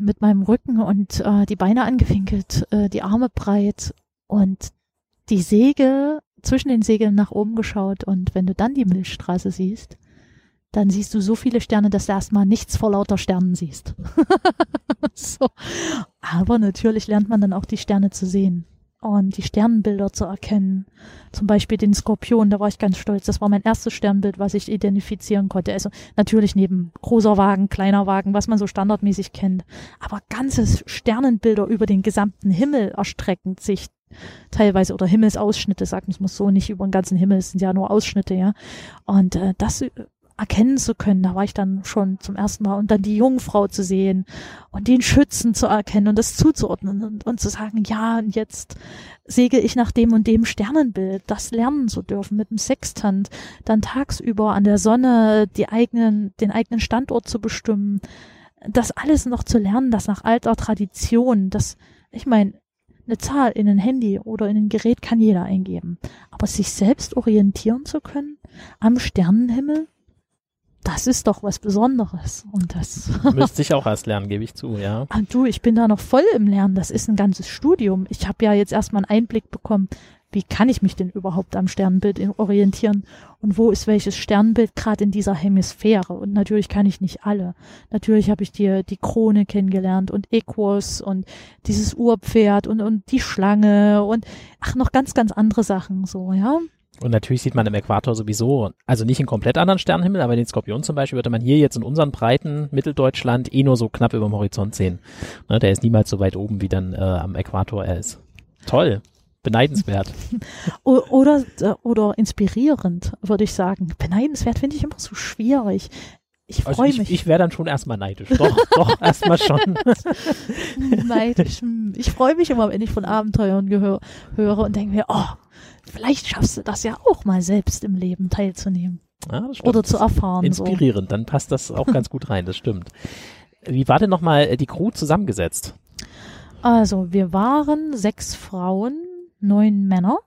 [SPEAKER 3] mit meinem Rücken und äh, die Beine angewinkelt, äh, die Arme breit und die Segel zwischen den Segeln nach oben geschaut und wenn du dann die Milchstraße siehst, dann siehst du so viele Sterne, dass du erstmal nichts vor lauter Sternen siehst. so. Aber natürlich lernt man dann auch die Sterne zu sehen und die Sternbilder zu erkennen. Zum Beispiel den Skorpion, da war ich ganz stolz. Das war mein erstes Sternbild, was ich identifizieren konnte. Also natürlich neben großer Wagen, kleiner Wagen, was man so standardmäßig kennt. Aber ganze Sternenbilder über den gesamten Himmel erstreckend sich teilweise oder Himmelsausschnitte, sagen es muss so nicht über den ganzen Himmel, es sind ja nur Ausschnitte, ja. Und äh, das erkennen zu können, da war ich dann schon zum ersten Mal und dann die Jungfrau zu sehen und den Schützen zu erkennen und das zuzuordnen und, und zu sagen, ja, und jetzt segel ich nach dem und dem Sternenbild, das lernen zu dürfen mit dem Sextant, dann tagsüber an der Sonne die eigenen, den eigenen Standort zu bestimmen, das alles noch zu lernen, das nach alter Tradition, das, ich meine, eine Zahl in ein Handy oder in ein Gerät kann jeder eingeben. Aber sich selbst orientieren zu können am Sternenhimmel, das ist doch was Besonderes. Und das.
[SPEAKER 4] Müsste ich auch erst lernen, gebe ich zu, ja.
[SPEAKER 3] Ah, du, ich bin da noch voll im Lernen. Das ist ein ganzes Studium. Ich habe ja jetzt erstmal einen Einblick bekommen, wie kann ich mich denn überhaupt am Sternbild orientieren und wo ist welches Sternbild gerade in dieser Hemisphäre. Und natürlich kann ich nicht alle. Natürlich habe ich die, die Krone kennengelernt und Equus und dieses Urpferd und, und die Schlange und ach, noch ganz, ganz andere Sachen so, ja.
[SPEAKER 4] Und natürlich sieht man im Äquator sowieso, also nicht einen komplett anderen Sternenhimmel, aber den Skorpion zum Beispiel würde man hier jetzt in unseren Breiten Mitteldeutschland eh nur so knapp über dem Horizont sehen. Ne, der ist niemals so weit oben, wie dann äh, am Äquator er ist. Toll. Beneidenswert.
[SPEAKER 3] Oder, äh, oder inspirierend, würde ich sagen. Beneidenswert finde ich immer so schwierig. Ich
[SPEAKER 4] Also
[SPEAKER 3] freue
[SPEAKER 4] ich,
[SPEAKER 3] mich.
[SPEAKER 4] ich wäre dann schon erstmal neidisch. Doch, doch, erstmal schon.
[SPEAKER 3] neidisch. Hm, Ich freue mich immer, wenn ich von Abenteuern höre und denke mir, oh, vielleicht schaffst du das ja auch mal selbst im Leben teilzunehmen
[SPEAKER 4] Ja, das
[SPEAKER 3] oder zu erfahren. So.
[SPEAKER 4] Inspirierend, dann passt das auch ganz gut rein, das stimmt. Wie war denn nochmal die Crew zusammengesetzt?
[SPEAKER 3] Also, wir waren sechs Frauen, neun Männer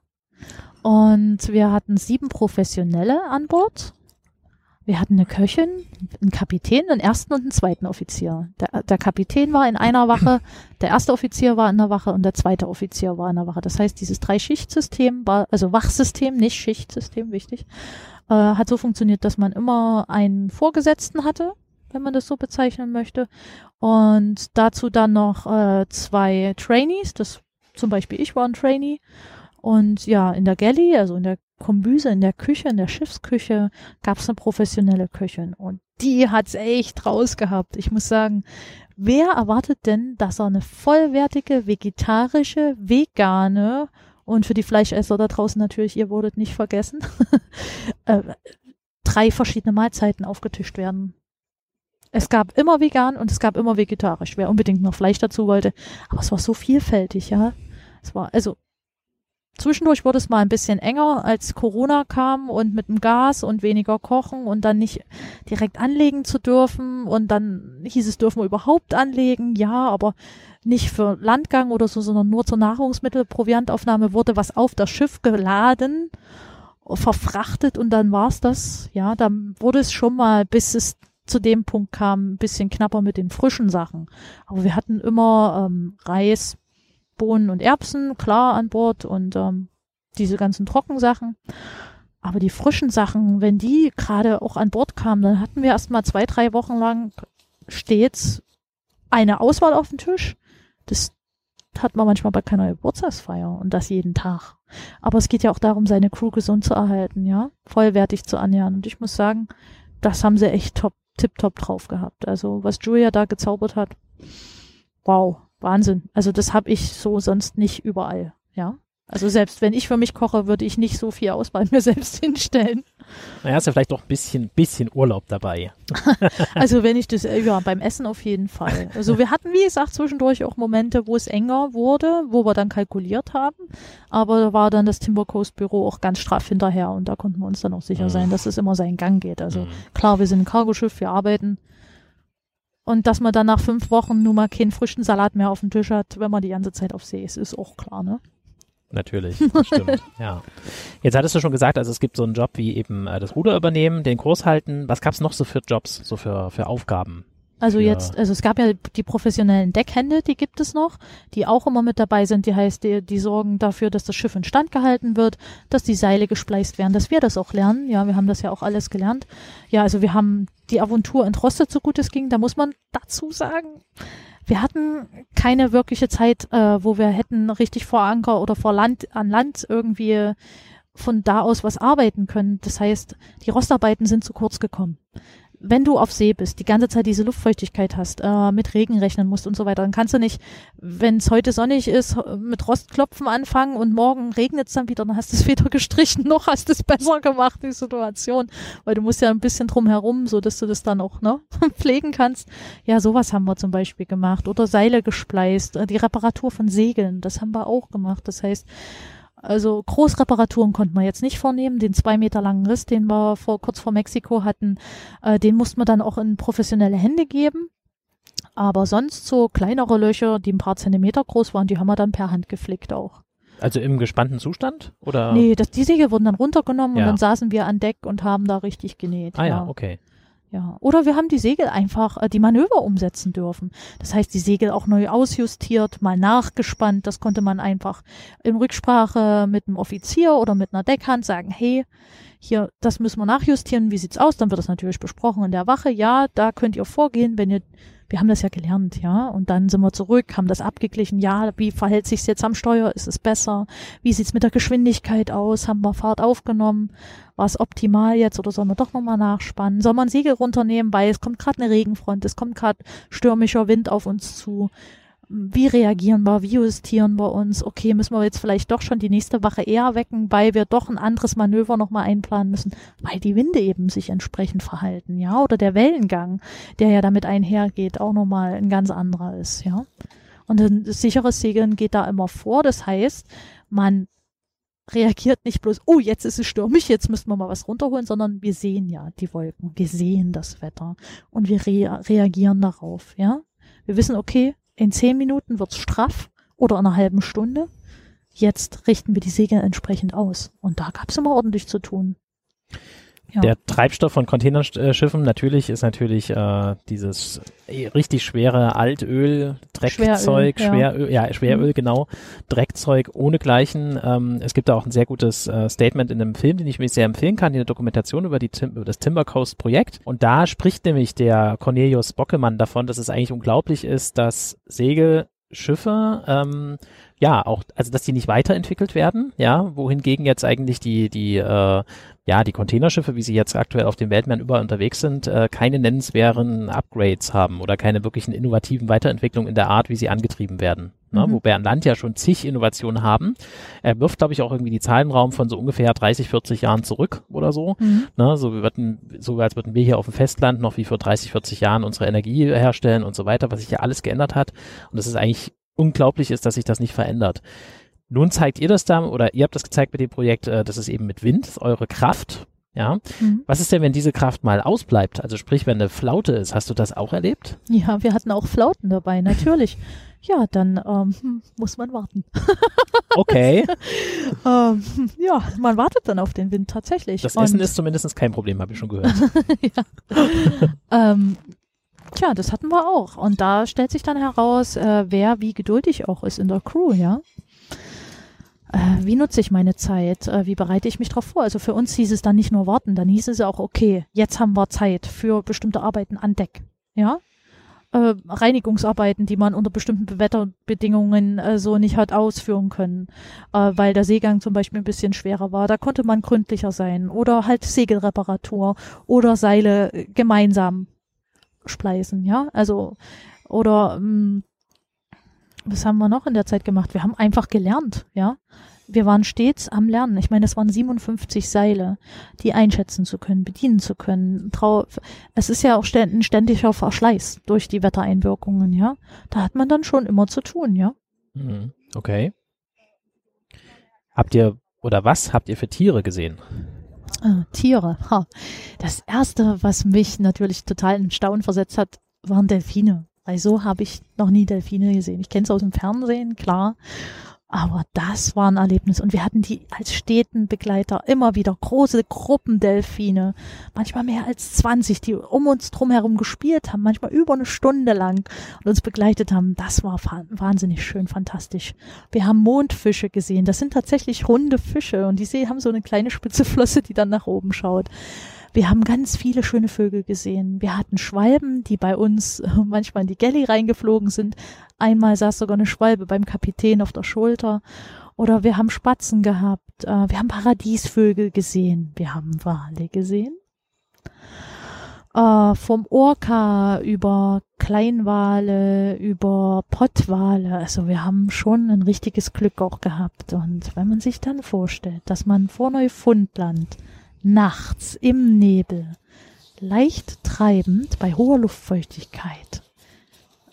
[SPEAKER 3] und wir hatten sieben Professionelle an Bord. Wir hatten eine Köchin, einen Kapitän, einen ersten und einen zweiten Offizier. Der, der Kapitän war in einer Wache, der erste Offizier war in der Wache und der zweite Offizier war in der Wache. Das heißt, dieses Drei-Schicht-System war, also Wachsystem, nicht Schichtsystem, wichtig, äh, hat so funktioniert, dass man immer einen Vorgesetzten hatte, wenn man das so bezeichnen möchte. Und dazu dann noch äh, zwei Trainees, das zum Beispiel ich war ein Trainee. Und ja, in der Galley, also in der Kombüse, in der Küche, in der Schiffsküche, gab es eine professionelle Köchin. Und die hat's echt rausgehabt. Ich muss sagen, wer erwartet denn, dass er eine vollwertige, vegetarische, vegane und für die Fleischesser da draußen natürlich, ihr wurdet nicht vergessen, äh, drei verschiedene Mahlzeiten aufgetischt werden. Es gab immer vegan und es gab immer vegetarisch, wer unbedingt noch Fleisch dazu wollte. Aber es war so vielfältig, ja. Es war, also, zwischendurch wurde es mal ein bisschen enger, als Corona kam und mit dem Gas und weniger kochen und dann nicht direkt anlegen zu dürfen. Und dann hieß es, dürfen wir überhaupt anlegen? Ja, aber nicht für Landgang oder so, sondern nur zur Nahrungsmittelproviantaufnahme wurde was auf das Schiff geladen, verfrachtet und dann war's das. Ja, dann wurde es schon mal, bis es zu dem Punkt kam, ein bisschen knapper mit den frischen Sachen. Aber wir hatten immer ähm, Reis, Bohnen und Erbsen, klar, an Bord und ähm, diese ganzen Trockensachen. Aber die frischen Sachen, wenn die gerade auch an Bord kamen, dann hatten wir erst mal zwei, drei Wochen lang stets eine Auswahl auf dem Tisch. Das hat man manchmal bei keiner Geburtstagsfeier und das jeden Tag. Aber es geht ja auch darum, seine Crew gesund zu erhalten, ja, vollwertig zu ernähren. Und ich muss sagen, das haben sie echt top, tipptopp drauf gehabt. Also was Julia da gezaubert hat, wow, Wahnsinn. Also das habe ich so sonst nicht überall, ja. Also selbst wenn ich für mich koche, würde ich nicht so viel Auswahl mir selbst hinstellen.
[SPEAKER 4] Naja, ist ja vielleicht doch ein bisschen, bisschen Urlaub dabei.
[SPEAKER 3] also wenn ich das, ja, beim Essen auf jeden Fall. Also wir hatten, wie gesagt, zwischendurch auch Momente, wo es enger wurde, wo wir dann kalkuliert haben. Aber da war dann das Timber Coast Büro auch ganz straff hinterher und da konnten wir uns dann auch sicher mhm. sein, dass es immer seinen Gang geht. Also mhm. klar, wir sind ein Cargoschiff, wir arbeiten. Und dass man dann nach fünf Wochen nun mal keinen frischen Salat mehr auf dem Tisch hat, wenn man die ganze Zeit auf See ist, ist auch klar, ne?
[SPEAKER 4] Natürlich, das stimmt. ja. Jetzt hattest du schon gesagt, also es gibt so einen Job wie eben äh, das Ruder übernehmen, den Kurs halten. Was gab es noch so für Jobs, so für, für Aufgaben?
[SPEAKER 3] Also jetzt, also es gab ja die professionellen Deckhände, die gibt es noch, die auch immer mit dabei sind. Die heißt, die, die sorgen dafür, dass das Schiff in Stand gehalten wird, dass die Seile gespleist werden, dass wir das auch lernen. Ja, wir haben das ja auch alles gelernt. Ja, also wir haben die Aventur entrostet, so gut es ging. Da muss man dazu sagen, wir hatten keine wirkliche Zeit, äh, wo wir hätten richtig vor Anker oder vor Land, an Land irgendwie von da aus was arbeiten können. Das heißt, die Rostarbeiten sind zu kurz gekommen wenn du auf See bist, die ganze Zeit diese Luftfeuchtigkeit hast, äh, mit Regen rechnen musst und so weiter, dann kannst du nicht, wenn es heute sonnig ist, mit Rostklopfen anfangen und morgen regnet es dann wieder, dann hast du es weder gestrichen, noch hast du es besser gemacht, die Situation. Weil du musst ja ein bisschen drum herum, so dass du das dann auch ne, pflegen kannst. Ja, sowas haben wir zum Beispiel gemacht. Oder Seile gespleist, äh, die Reparatur von Segeln, das haben wir auch gemacht. Das heißt, also Großreparaturen konnten wir jetzt nicht vornehmen. Den zwei Meter langen Riss, den wir vor, kurz vor Mexiko hatten, äh, den mussten wir dann auch in professionelle Hände geben. Aber sonst so kleinere Löcher, die ein paar Zentimeter groß waren, die haben wir dann per Hand geflickt auch.
[SPEAKER 4] Also im gespannten Zustand? Oder?
[SPEAKER 3] Nee, das, die Segel wurden dann runtergenommen ja. und dann saßen wir an Deck und haben da richtig genäht.
[SPEAKER 4] Ah ja, ja okay.
[SPEAKER 3] Ja, oder wir haben die Segel einfach äh, die Manöver umsetzen dürfen. Das heißt, die Segel auch neu ausjustiert, mal nachgespannt. Das konnte man einfach in Rücksprache mit einem Offizier oder mit einer Deckhand sagen, hey, hier, das müssen wir nachjustieren, wie sieht's aus? Dann wird das natürlich besprochen in der Wache. Ja, da könnt ihr vorgehen, wenn ihr wir haben das ja gelernt, ja. Und dann sind wir zurück, haben das abgeglichen. Ja, wie verhält sich's jetzt am Steuer? Ist es besser? Wie sieht's mit der Geschwindigkeit aus? Haben wir Fahrt aufgenommen? War es optimal jetzt oder sollen wir doch nochmal nachspannen? Soll man Segel runternehmen, weil es kommt gerade eine Regenfront, es kommt gerade stürmischer Wind auf uns zu wie reagieren wir, wie justieren wir uns, okay, müssen wir jetzt vielleicht doch schon die nächste Wache eher wecken, weil wir doch ein anderes Manöver nochmal einplanen müssen, weil die Winde eben sich entsprechend verhalten, ja, oder der Wellengang, der ja damit einhergeht, auch nochmal ein ganz anderer ist, ja. Und ein sicheres Segeln geht da immer vor, das heißt, man reagiert nicht bloß, oh, jetzt ist es stürmisch, jetzt müssen wir mal was runterholen, sondern wir sehen ja die Wolken, wir sehen das Wetter und wir rea reagieren darauf, ja. Wir wissen, okay, in zehn Minuten wird's straff oder in einer halben Stunde. Jetzt richten wir die Segel entsprechend aus. Und da gab's immer ordentlich zu tun.
[SPEAKER 4] Ja. Der Treibstoff von Containerschiffen natürlich ist natürlich äh, dieses richtig schwere Altöl, Dreckzeug, Schweröl, Schweröl, ja, ja Schweröl, mhm. genau, Dreckzeug ohne Gleichen. Ähm, es gibt da auch ein sehr gutes äh, Statement in einem Film, den ich mir sehr empfehlen kann, die eine Dokumentation über, die Tim über das Timber Coast Projekt. Und da spricht nämlich der Cornelius Bockemann davon, dass es eigentlich unglaublich ist, dass Segelschiffe ähm, ja, auch, also dass die nicht weiterentwickelt werden, ja, wohingegen jetzt eigentlich die, die, äh, ja, die Containerschiffe, wie sie jetzt aktuell auf dem Weltmeer überall unterwegs sind, äh, keine nennenswerten Upgrades haben oder keine wirklichen innovativen Weiterentwicklungen in der Art, wie sie angetrieben werden. Ne? Mhm. Wobei an Land ja schon zig Innovationen haben. Er wirft, glaube ich, auch irgendwie die Zahlenraum von so ungefähr 30, 40 Jahren zurück oder so. Mhm. Ne? So, wir würden, so als würden wir hier auf dem Festland noch wie vor 30, 40 Jahren unsere Energie herstellen und so weiter, was sich ja alles geändert hat. Und das ist eigentlich unglaublich ist, dass sich das nicht verändert. Nun zeigt ihr das da oder ihr habt das gezeigt mit dem Projekt, äh, das ist eben mit Wind, eure Kraft. Ja. Mhm. Was ist denn, wenn diese Kraft mal ausbleibt? Also sprich, wenn eine Flaute ist, hast du das auch erlebt?
[SPEAKER 3] Ja, wir hatten auch Flauten dabei, natürlich. ja, dann ähm, hm, muss man warten.
[SPEAKER 4] okay.
[SPEAKER 3] ähm, ja, man wartet dann auf den Wind tatsächlich.
[SPEAKER 4] Das Essen ist zumindest kein Problem, habe ich schon gehört.
[SPEAKER 3] ja. ähm, Tja, das hatten wir auch. Und da stellt sich dann heraus, äh, wer wie geduldig auch ist in der Crew, ja. Äh, wie nutze ich meine Zeit? Äh, wie bereite ich mich darauf vor? Also für uns hieß es dann nicht nur warten, dann hieß es auch, okay, jetzt haben wir Zeit für bestimmte Arbeiten an Deck. Ja, äh, Reinigungsarbeiten, die man unter bestimmten Wetterbedingungen äh, so nicht hat ausführen können, äh, weil der Seegang zum Beispiel ein bisschen schwerer war. Da konnte man gründlicher sein oder halt Segelreparatur oder Seile äh, gemeinsam spleißen, ja, also oder ähm, was haben wir noch in der Zeit gemacht? Wir haben einfach gelernt, ja wir waren stets am Lernen. Ich meine, es waren 57 Seile, die einschätzen zu können, bedienen zu können. Trau es ist ja auch ein ständiger Verschleiß durch die Wettereinwirkungen, ja. Da hat man dann schon immer zu tun, ja.
[SPEAKER 4] Mhm. Okay. Habt ihr oder was habt ihr für Tiere gesehen?
[SPEAKER 3] Ah, Tiere. Ha. Das erste, was mich natürlich total in Staunen versetzt hat, waren Delfine. Weil so habe ich noch nie Delfine gesehen. Ich kenne es aus dem Fernsehen, klar. Aber das war ein Erlebnis. Und wir hatten die als Städtenbegleiter immer wieder große Gruppen Delfine, manchmal mehr als 20, die um uns drumherum gespielt haben, manchmal über eine Stunde lang und uns begleitet haben. Das war wahnsinnig schön, fantastisch. Wir haben Mondfische gesehen. Das sind tatsächlich runde Fische und die haben so eine kleine spitze Flosse, die dann nach oben schaut. Wir haben ganz viele schöne Vögel gesehen. Wir hatten Schwalben, die bei uns manchmal in die Galley reingeflogen sind. Einmal saß sogar eine Schwalbe beim Kapitän auf der Schulter. Oder wir haben Spatzen gehabt. Äh, wir haben Paradiesvögel gesehen. Wir haben Wale gesehen. Uh, vom Orca über Kleinwale, über Pottwale. Also wir haben schon ein richtiges Glück auch gehabt. Und wenn man sich dann vorstellt, dass man vor Neufundland nachts im Nebel, leicht treibend bei hoher Luftfeuchtigkeit.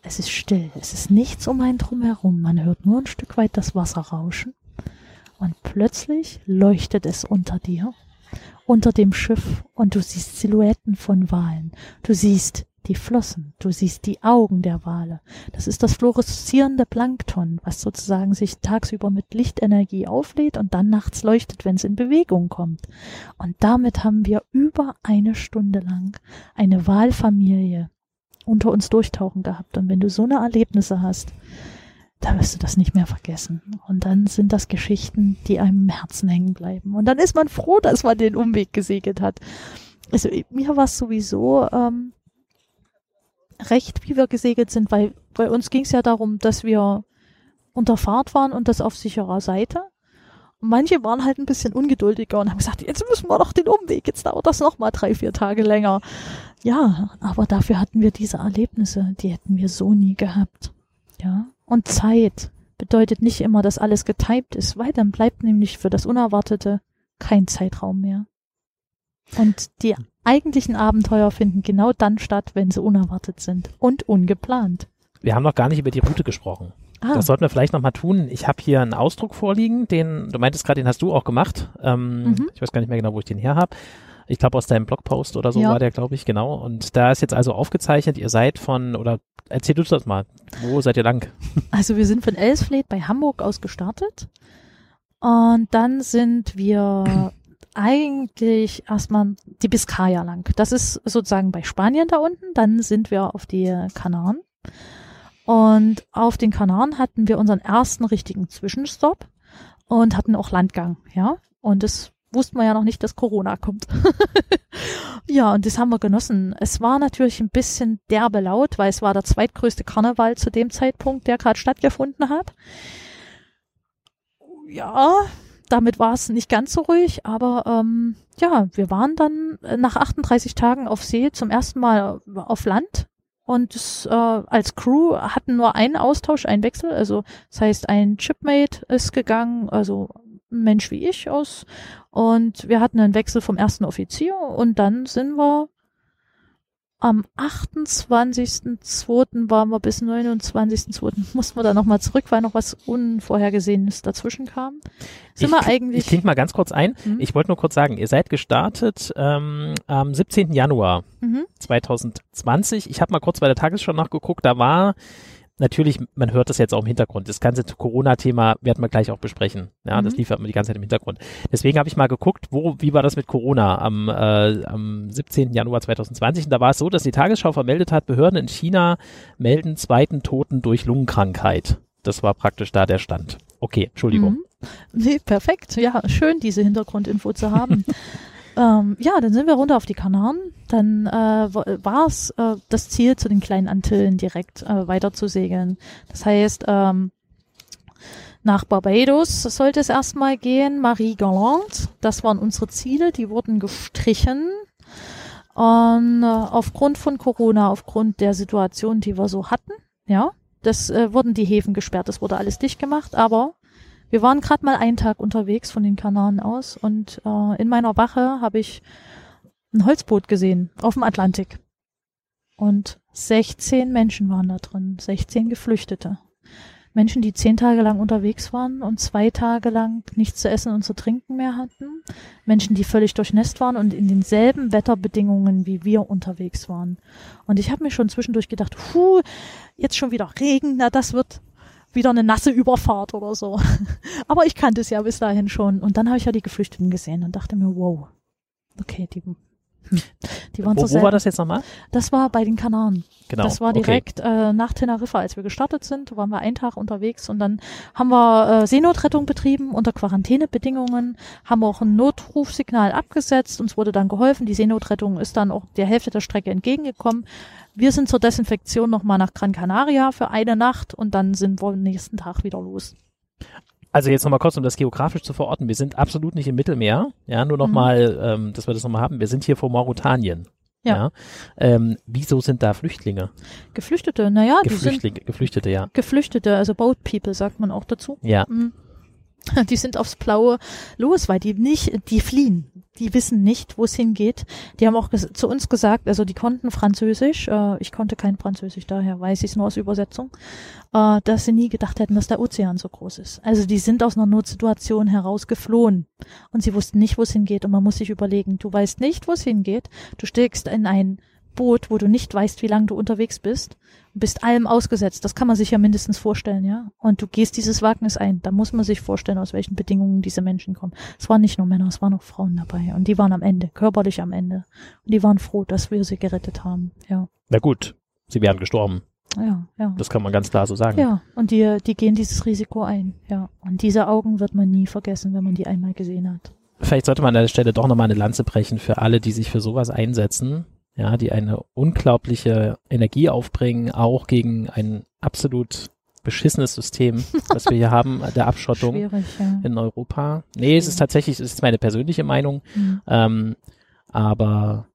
[SPEAKER 3] Es ist still, es ist nichts um einen drum herum, man hört nur ein Stück weit das Wasser rauschen. Und plötzlich leuchtet es unter dir, unter dem Schiff. Und du siehst Silhouetten von Walen, du siehst die Flossen, du siehst die Augen der Wale. Das ist das fluoreszierende Plankton, was sozusagen sich tagsüber mit Lichtenergie auflädt und dann nachts leuchtet, wenn es in Bewegung kommt. Und damit haben wir über eine Stunde lang eine Walfamilie unter uns durchtauchen gehabt. Und wenn du so eine Erlebnisse hast, da wirst du das nicht mehr vergessen. Und dann sind das Geschichten, die einem im Herzen hängen bleiben. Und dann ist man froh, dass man den Umweg gesegelt hat. Also mir war es sowieso ähm, recht, wie wir gesegelt sind, weil bei uns ging es ja darum, dass wir unter Fahrt waren und das auf sicherer Seite. Manche waren halt ein bisschen ungeduldiger und haben gesagt, jetzt müssen wir doch den Umweg, jetzt dauert das noch mal drei, vier Tage länger. Ja, aber dafür hatten wir diese Erlebnisse, die hätten wir so nie gehabt. Ja, und Zeit bedeutet nicht immer, dass alles getypt ist, weil dann bleibt nämlich für das Unerwartete kein Zeitraum mehr. Und die eigentlichen Abenteuer finden genau dann statt, wenn sie unerwartet sind und ungeplant.
[SPEAKER 4] Wir haben noch gar nicht über die Route gesprochen. Ah. Das sollten wir vielleicht nochmal tun. Ich habe hier einen Ausdruck vorliegen, den, du meintest gerade, den hast du auch gemacht. Ähm, mhm. Ich weiß gar nicht mehr genau, wo ich den her habe. Ich glaube, aus deinem Blogpost oder so ja. war der, glaube ich, genau. Und da ist jetzt also aufgezeichnet, ihr seid von, oder erzähl du das mal, wo seid ihr lang?
[SPEAKER 3] Also wir sind von Elsfleth bei Hamburg aus gestartet. Und dann sind wir eigentlich erstmal die Biskaya lang. Das ist sozusagen bei Spanien da unten. Dann sind wir auf die Kanaren. Und auf den Kanaren hatten wir unseren ersten richtigen Zwischenstopp und hatten auch Landgang, ja. Und das wussten wir ja noch nicht, dass Corona kommt. ja, und das haben wir genossen. Es war natürlich ein bisschen derbe laut, weil es war der zweitgrößte Karneval zu dem Zeitpunkt, der gerade stattgefunden hat. Ja, damit war es nicht ganz so ruhig, aber ähm, ja, wir waren dann nach 38 Tagen auf See zum ersten Mal auf Land und äh, als Crew hatten nur einen Austausch, einen Wechsel. Also das heißt, ein Chipmate ist gegangen, also ein Mensch wie ich aus, und wir hatten einen Wechsel vom ersten Offizier und dann sind wir am 28.02. waren wir bis 29.02. mussten wir da nochmal zurück, weil noch was Unvorhergesehenes dazwischen kam.
[SPEAKER 4] Sind ich, wir eigentlich. Ich klinge mal ganz kurz ein. Mhm. Ich wollte nur kurz sagen, ihr seid gestartet ähm, am 17. Januar mhm. 2020. Ich habe mal kurz bei der Tagesschau nachgeguckt, da war natürlich, man hört das jetzt auch im Hintergrund. Das ganze Corona-Thema werden wir gleich auch besprechen. Ja, mhm. das liefert man die ganze Zeit im Hintergrund. Deswegen habe ich mal geguckt, wo, wie war das mit Corona am, äh, am 17. Januar 2020? Und da war es so, dass die Tagesschau vermeldet hat, Behörden in China melden zweiten Toten durch Lungenkrankheit. Das war praktisch da der Stand. Okay, Entschuldigung. Mhm.
[SPEAKER 3] Nee, perfekt. Ja, schön, diese Hintergrundinfo zu haben. ähm, ja, dann sind wir runter auf die Kanaren. Dann äh, war es äh, das Ziel, zu den kleinen Antillen direkt äh, weiter zu segeln. Das heißt, ähm, nach Barbados sollte es erstmal gehen, Marie Galland. Das waren unsere Ziele, die wurden gestrichen. Und äh, aufgrund von Corona, aufgrund der Situation, die wir so hatten, ja, das äh, wurden die Häfen gesperrt, das wurde alles dicht gemacht, aber wir waren gerade mal einen Tag unterwegs von den Kanaren aus und äh, in meiner Wache habe ich ein Holzboot gesehen auf dem Atlantik. Und 16 Menschen waren da drin, 16 Geflüchtete. Menschen, die zehn Tage lang unterwegs waren und zwei Tage lang nichts zu essen und zu trinken mehr hatten. Menschen, die völlig durchnässt waren und in denselben Wetterbedingungen wie wir unterwegs waren. Und ich habe mir schon zwischendurch gedacht, puh, jetzt schon wieder Regen, na das wird wieder eine nasse Überfahrt oder so. Aber ich kannte es ja bis dahin schon. Und dann habe ich ja die Geflüchteten gesehen und dachte mir, wow, okay, die. Die waren
[SPEAKER 4] wo,
[SPEAKER 3] wo
[SPEAKER 4] war das jetzt nochmal?
[SPEAKER 3] Das war bei den Kanaren. Genau. Das war direkt okay. äh, nach Teneriffa, als wir gestartet sind, waren wir einen Tag unterwegs und dann haben wir äh, Seenotrettung betrieben unter Quarantänebedingungen, haben auch ein Notrufsignal abgesetzt, uns wurde dann geholfen, die Seenotrettung ist dann auch der Hälfte der Strecke entgegengekommen. Wir sind zur Desinfektion nochmal nach Gran Canaria für eine Nacht und dann sind wir am nächsten Tag wieder los.
[SPEAKER 4] Also jetzt nochmal kurz, um das geografisch zu verorten. Wir sind absolut nicht im Mittelmeer. Ja, nur nochmal, mhm. ähm, dass wir das nochmal haben. Wir sind hier vor Mauretanien. Ja. ja. Ähm, wieso sind da Flüchtlinge?
[SPEAKER 3] Geflüchtete, naja.
[SPEAKER 4] Geflüchtlinge, Geflüchtete, ja.
[SPEAKER 3] Geflüchtete, also Boat People sagt man auch dazu.
[SPEAKER 4] Ja. Mhm.
[SPEAKER 3] Die sind aufs Blaue los, weil die nicht, die fliehen. Die wissen nicht, wo es hingeht. Die haben auch zu uns gesagt, also die konnten Französisch, äh, ich konnte kein Französisch, daher weiß ich es nur aus Übersetzung, äh, dass sie nie gedacht hätten, dass der Ozean so groß ist. Also die sind aus einer Notsituation heraus geflohen und sie wussten nicht, wo es hingeht und man muss sich überlegen, du weißt nicht, wo es hingeht, du steckst in ein Boot, wo du nicht weißt, wie lange du unterwegs bist, bist allem ausgesetzt. Das kann man sich ja mindestens vorstellen, ja. Und du gehst dieses Wagnis ein. Da muss man sich vorstellen, aus welchen Bedingungen diese Menschen kommen. Es waren nicht nur Männer, es waren auch Frauen dabei. Und die waren am Ende, körperlich am Ende. Und die waren froh, dass wir sie gerettet haben, ja.
[SPEAKER 4] Na gut, sie wären gestorben.
[SPEAKER 3] Ja, ja.
[SPEAKER 4] Das kann man ganz klar so sagen.
[SPEAKER 3] Ja, und die, die gehen dieses Risiko ein, ja. Und diese Augen wird man nie vergessen, wenn man die einmal gesehen hat.
[SPEAKER 4] Vielleicht sollte man an der Stelle doch nochmal eine Lanze brechen für alle, die sich für sowas einsetzen ja, die eine unglaubliche Energie aufbringen, auch gegen ein absolut beschissenes System, was wir hier haben, der Abschottung
[SPEAKER 3] Schwierig, ja.
[SPEAKER 4] in Europa. Nee, es ist tatsächlich, es ist meine persönliche Meinung, mhm. ähm, aber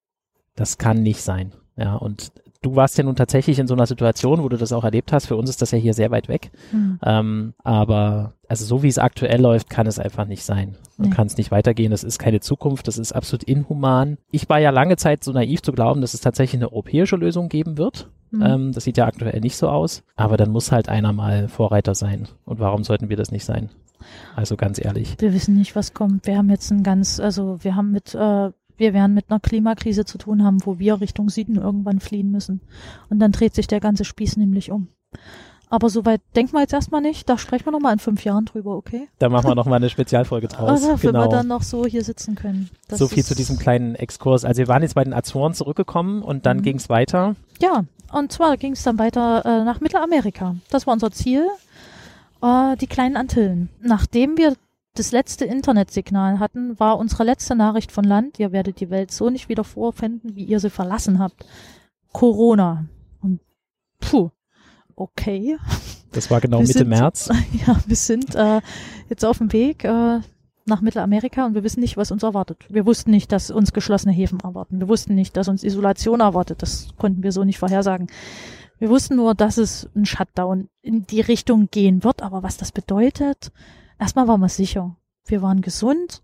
[SPEAKER 4] das kann nicht sein. Ja, und du warst ja nun tatsächlich in so einer Situation, wo du das auch erlebt hast. Für uns ist das ja hier sehr weit weg. Mhm. Ähm, aber also so wie es aktuell läuft, kann es einfach nicht sein. Man nee. kann es nicht weitergehen. Das ist keine Zukunft. Das ist absolut inhuman. Ich war ja lange Zeit so naiv zu glauben, dass es tatsächlich eine europäische Lösung geben wird. Mhm. Ähm, das sieht ja aktuell nicht so aus. Aber dann muss halt einer mal Vorreiter sein. Und warum sollten wir das nicht sein? Also ganz ehrlich.
[SPEAKER 3] Wir wissen nicht, was kommt. Wir haben jetzt ein ganz, also wir haben mit äh, wir werden mit einer Klimakrise zu tun haben, wo wir Richtung Süden irgendwann fliehen müssen. Und dann dreht sich der ganze Spieß nämlich um. Aber soweit denken wir jetzt erstmal nicht. Da sprechen wir nochmal in fünf Jahren drüber, okay?
[SPEAKER 4] Da machen wir nochmal eine Spezialfolge draus.
[SPEAKER 3] Also, genau. Wenn wir dann noch so hier sitzen können.
[SPEAKER 4] Das so viel zu diesem kleinen Exkurs. Also wir waren jetzt bei den Azoren zurückgekommen und dann mhm. ging es weiter.
[SPEAKER 3] Ja, und zwar ging es dann weiter äh, nach Mittelamerika. Das war unser Ziel. Äh, die kleinen Antillen. Nachdem wir das letzte Internetsignal hatten, war unsere letzte Nachricht von Land, ihr werdet die Welt so nicht wieder vorfinden, wie ihr sie verlassen habt. Corona. Und puh, okay.
[SPEAKER 4] Das war genau wir Mitte
[SPEAKER 3] sind,
[SPEAKER 4] März.
[SPEAKER 3] Ja, wir sind äh, jetzt auf dem Weg äh, nach Mittelamerika und wir wissen nicht, was uns erwartet. Wir wussten nicht, dass uns geschlossene Häfen erwarten. Wir wussten nicht, dass uns Isolation erwartet. Das konnten wir so nicht vorhersagen. Wir wussten nur, dass es ein Shutdown in die Richtung gehen wird, aber was das bedeutet, erstmal waren wir sicher. Wir waren gesund,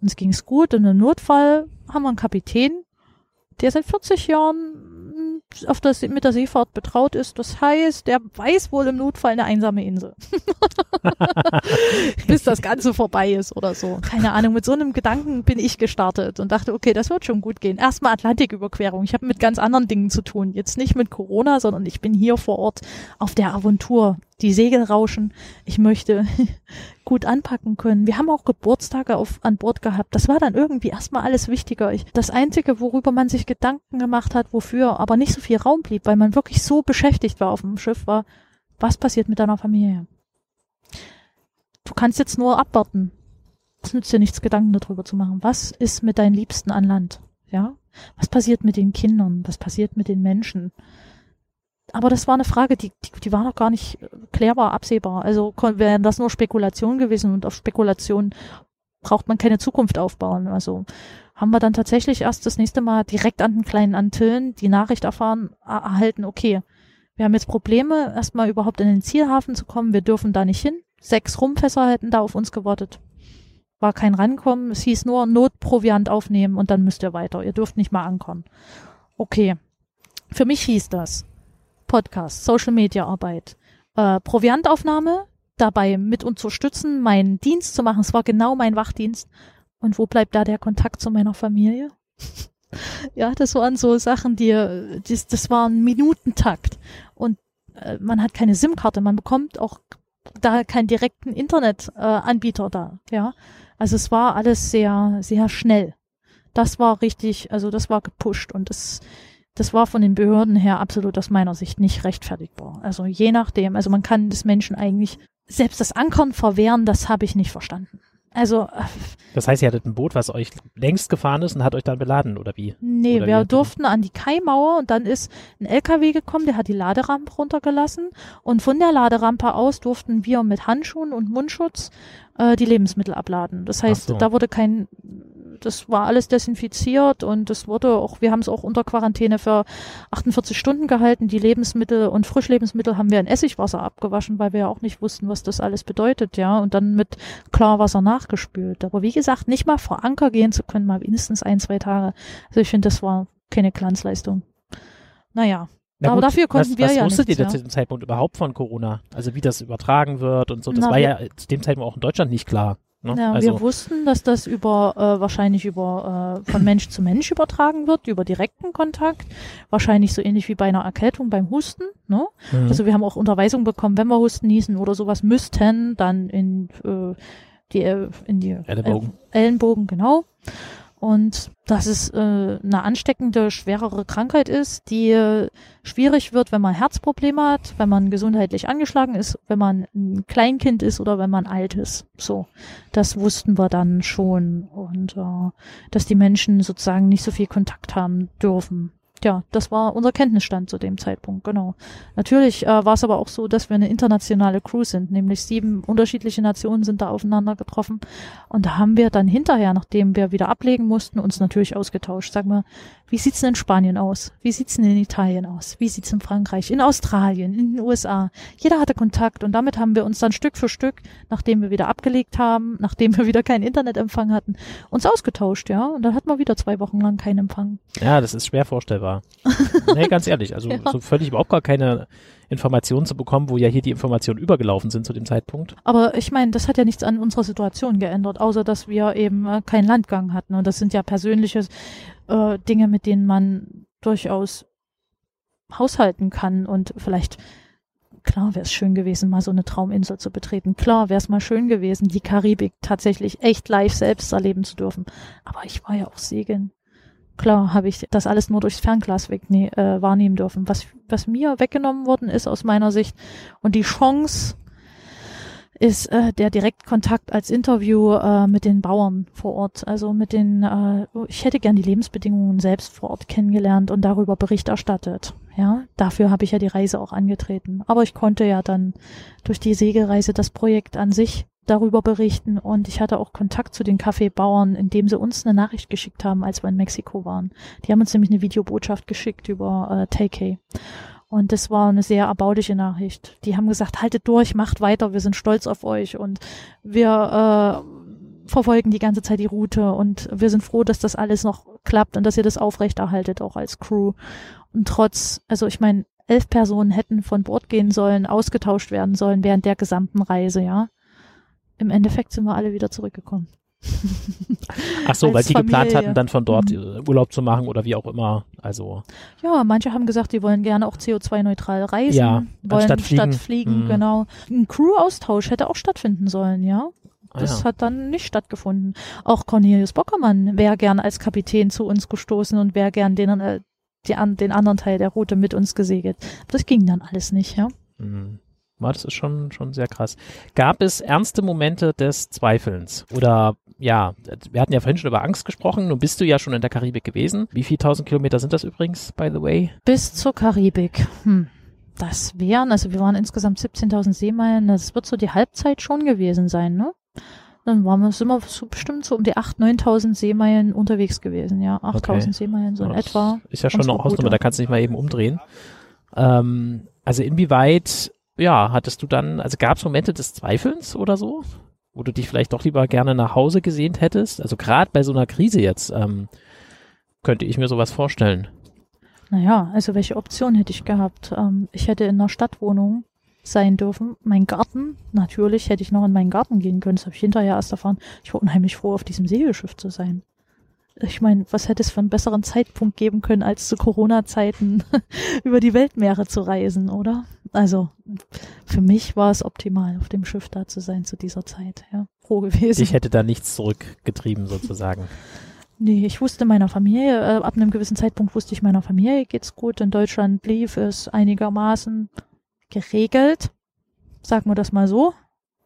[SPEAKER 3] uns ging's gut und im Notfall haben wir einen Kapitän, der seit 40 Jahren auf das, mit der Seefahrt betraut ist. Das heißt, der weiß wohl im Notfall eine einsame Insel. Bis das Ganze vorbei ist oder so. Keine Ahnung, mit so einem Gedanken bin ich gestartet und dachte, okay, das wird schon gut gehen. Erstmal Atlantiküberquerung. Ich habe mit ganz anderen Dingen zu tun. Jetzt nicht mit Corona, sondern ich bin hier vor Ort auf der Aventur die Segel rauschen. Ich möchte gut anpacken können. Wir haben auch Geburtstage auf, an Bord gehabt. Das war dann irgendwie erstmal alles wichtiger. Ich, das Einzige, worüber man sich Gedanken gemacht hat, wofür aber nicht so viel Raum blieb, weil man wirklich so beschäftigt war auf dem Schiff, war, was passiert mit deiner Familie? Du kannst jetzt nur abwarten. Es nützt dir nichts, Gedanken darüber zu machen. Was ist mit deinen Liebsten an Land? Ja? Was passiert mit den Kindern? Was passiert mit den Menschen? Aber das war eine Frage, die, die, die war noch gar nicht klärbar, absehbar. Also wären das nur Spekulation gewesen und auf Spekulation braucht man keine Zukunft aufbauen. Also haben wir dann tatsächlich erst das nächste Mal direkt an den kleinen Antillen die Nachricht erfahren, erhalten, okay, wir haben jetzt Probleme, erstmal überhaupt in den Zielhafen zu kommen, wir dürfen da nicht hin. Sechs Rumfässer hätten da auf uns gewartet. War kein Rankommen, es hieß nur Notproviant aufnehmen und dann müsst ihr weiter. Ihr dürft nicht mal ankommen. Okay. Für mich hieß das, Podcast, Social Media Arbeit, äh, Proviantaufnahme, dabei mit unterstützen, meinen Dienst zu machen. Es war genau mein Wachdienst. Und wo bleibt da der Kontakt zu meiner Familie? ja, das waren so Sachen, die, das, das war ein Minutentakt. Und äh, man hat keine SIM-Karte, man bekommt auch da keinen direkten Internetanbieter äh, da. Ja, also es war alles sehr, sehr schnell. Das war richtig, also das war gepusht und das das war von den Behörden her absolut aus meiner Sicht nicht rechtfertigbar. Also je nachdem, also man kann des Menschen eigentlich selbst das Ankern verwehren, das habe ich nicht verstanden. Also. Äh,
[SPEAKER 4] das heißt, ihr hattet ein Boot, was euch längst gefahren ist und hat euch dann beladen, oder wie?
[SPEAKER 3] Nee,
[SPEAKER 4] oder
[SPEAKER 3] wir wie durften an die Kaimauer und dann ist ein LKW gekommen, der hat die Laderampe runtergelassen und von der Laderampe aus durften wir mit Handschuhen und Mundschutz äh, die Lebensmittel abladen. Das heißt, so. da wurde kein das war alles desinfiziert und das wurde auch, wir haben es auch unter Quarantäne für 48 Stunden gehalten. Die Lebensmittel und Frischlebensmittel haben wir in Essigwasser abgewaschen, weil wir ja auch nicht wussten, was das alles bedeutet, ja, und dann mit Klarwasser nachgespült. Aber wie gesagt, nicht mal vor Anker gehen zu können, mal mindestens ein, zwei Tage. Also ich finde, das war keine Glanzleistung. Naja,
[SPEAKER 4] na aber gut, dafür konnten was, wir was ja wusstet nichts, ihr ja. zu dem Zeitpunkt überhaupt von Corona? Also wie das übertragen wird und so. Das Na, war ja zu dem Zeitpunkt auch in Deutschland nicht klar.
[SPEAKER 3] Ne? Ja, also, wir wussten, dass das über äh, wahrscheinlich über äh, von Mensch zu Mensch übertragen wird, über direkten Kontakt, wahrscheinlich so ähnlich wie bei einer Erkältung beim Husten. Ne? Mhm. Also wir haben auch Unterweisung bekommen, wenn wir Husten, Niesen oder sowas müssten, dann in äh, die äh, in die
[SPEAKER 4] Ellenbogen,
[SPEAKER 3] Ellenbogen genau und dass es äh, eine ansteckende, schwerere Krankheit ist, die äh, schwierig wird, wenn man Herzprobleme hat, wenn man gesundheitlich angeschlagen ist, wenn man ein Kleinkind ist oder wenn man alt ist. So, das wussten wir dann schon und äh, dass die Menschen sozusagen nicht so viel Kontakt haben dürfen ja, das war unser Kenntnisstand zu dem Zeitpunkt, genau. Natürlich äh, war es aber auch so, dass wir eine internationale Crew sind, nämlich sieben unterschiedliche Nationen sind da aufeinander getroffen. Und da haben wir dann hinterher, nachdem wir wieder ablegen mussten, uns natürlich ausgetauscht. Sag mal, wie sieht's denn in Spanien aus? Wie sieht's denn in Italien aus? Wie sieht's in Frankreich, in Australien, in den USA? Jeder hatte Kontakt und damit haben wir uns dann Stück für Stück, nachdem wir wieder abgelegt haben, nachdem wir wieder keinen Internetempfang hatten, uns ausgetauscht, ja. Und dann hatten wir wieder zwei Wochen lang keinen Empfang.
[SPEAKER 4] Ja, das ist schwer vorstellbar. nee, ganz ehrlich, also ja. so völlig überhaupt gar keine Informationen zu bekommen, wo ja hier die Informationen übergelaufen sind zu dem Zeitpunkt.
[SPEAKER 3] Aber ich meine, das hat ja nichts an unserer Situation geändert, außer dass wir eben äh, keinen Landgang hatten. Und das sind ja persönliche äh, Dinge, mit denen man durchaus haushalten kann und vielleicht klar wäre es schön gewesen, mal so eine Trauminsel zu betreten. Klar wäre es mal schön gewesen, die Karibik tatsächlich echt live selbst erleben zu dürfen. Aber ich war ja auch segeln klar habe ich das alles nur durchs Fernglas weg, nee, äh, wahrnehmen dürfen. Was, was mir weggenommen worden ist aus meiner Sicht und die Chance ist äh, der Direktkontakt als Interview äh, mit den Bauern vor Ort. Also mit den, äh, ich hätte gern die Lebensbedingungen selbst vor Ort kennengelernt und darüber Bericht erstattet. Ja, dafür habe ich ja die Reise auch angetreten. Aber ich konnte ja dann durch die Segelreise das Projekt an sich darüber berichten und ich hatte auch Kontakt zu den Kaffeebauern, indem sie uns eine Nachricht geschickt haben, als wir in Mexiko waren. Die haben uns nämlich eine Videobotschaft geschickt über äh, Takei. Und das war eine sehr erbauliche Nachricht. Die haben gesagt, haltet durch, macht weiter, wir sind stolz auf euch und wir äh, verfolgen die ganze Zeit die Route und wir sind froh, dass das alles noch klappt und dass ihr das aufrechterhaltet, auch als Crew. Und trotz, also ich meine, elf Personen hätten von Bord gehen sollen, ausgetauscht werden sollen während der gesamten Reise, ja. Im Endeffekt sind wir alle wieder zurückgekommen.
[SPEAKER 4] Ach so, weil die
[SPEAKER 3] Familie.
[SPEAKER 4] geplant hatten, dann von dort
[SPEAKER 3] Mhm.
[SPEAKER 4] äh, Urlaub zu machen oder wie auch immer. Also,
[SPEAKER 3] Ja, manche haben gesagt, die wollen gerne auch CO2-neutral reisen,
[SPEAKER 4] Ja,
[SPEAKER 3] wollen statt
[SPEAKER 4] fliegen.
[SPEAKER 3] fliegen,
[SPEAKER 4] Mhm.
[SPEAKER 3] genau. Ein Crew-Austausch hätte auch stattfinden sollen, ja.
[SPEAKER 4] ah
[SPEAKER 3] Das
[SPEAKER 4] ja.
[SPEAKER 3] hat dann nicht stattgefunden. Auch Cornelius Bockermann wäre gern als Kapitän zu uns gestoßen und wäre gern den, äh, die, an, den anderen Teil der Route mit uns gesegelt. Das ging dann alles nicht, ja.
[SPEAKER 4] Mhm. Das ist schon, schon sehr krass. Gab es ernste Momente des Zweifelns? Oder ja, wir hatten ja vorhin schon über Angst gesprochen. Nun bist du ja schon in der Karibik gewesen. Wie viele tausend Kilometer sind das übrigens, by the way?
[SPEAKER 3] Bis zur Karibik. Hm. Das wären, also wir waren insgesamt 17.000 Seemeilen, das wird so die Halbzeit schon gewesen sein, ne? Dann waren wir, sind wir so bestimmt so um die 8.000, 9.000 Seemeilen unterwegs gewesen, ja. 8.000
[SPEAKER 4] Okay.
[SPEAKER 3] Seemeilen so in
[SPEAKER 4] Das
[SPEAKER 3] etwa.
[SPEAKER 4] Ist ja schon eine Hausnummer, da kannst du nicht mal eben umdrehen. Ähm, also inwieweit, ja, hattest du dann, also gab es Momente des Zweifelns oder so? Wo du dich vielleicht doch lieber gerne nach Hause gesehnt hättest? Also gerade bei so einer Krise jetzt, ähm, könnte ich mir sowas vorstellen.
[SPEAKER 3] Naja, also welche Option hätte ich gehabt? Ähm, ich hätte in einer Stadtwohnung sein dürfen. Mein Garten, natürlich hätte ich noch in meinen Garten gehen können. Das habe ich hinterher erst erfahren. Ich war unheimlich froh, auf diesem Segelschiff zu sein. Ich meine, was hätte es für einen besseren Zeitpunkt geben können, als zu Corona-Zeiten über die Weltmeere zu reisen, oder? Also für mich war es optimal, auf dem Schiff da zu sein zu dieser Zeit. Ja, froh gewesen.
[SPEAKER 4] Dich hätte da nichts zurückgetrieben sozusagen.
[SPEAKER 3] Nee, ich wusste meiner Familie, äh, ab einem gewissen Zeitpunkt wusste ich meiner Familie geht's gut. In Deutschland lief es einigermaßen geregelt, sagen wir das mal so.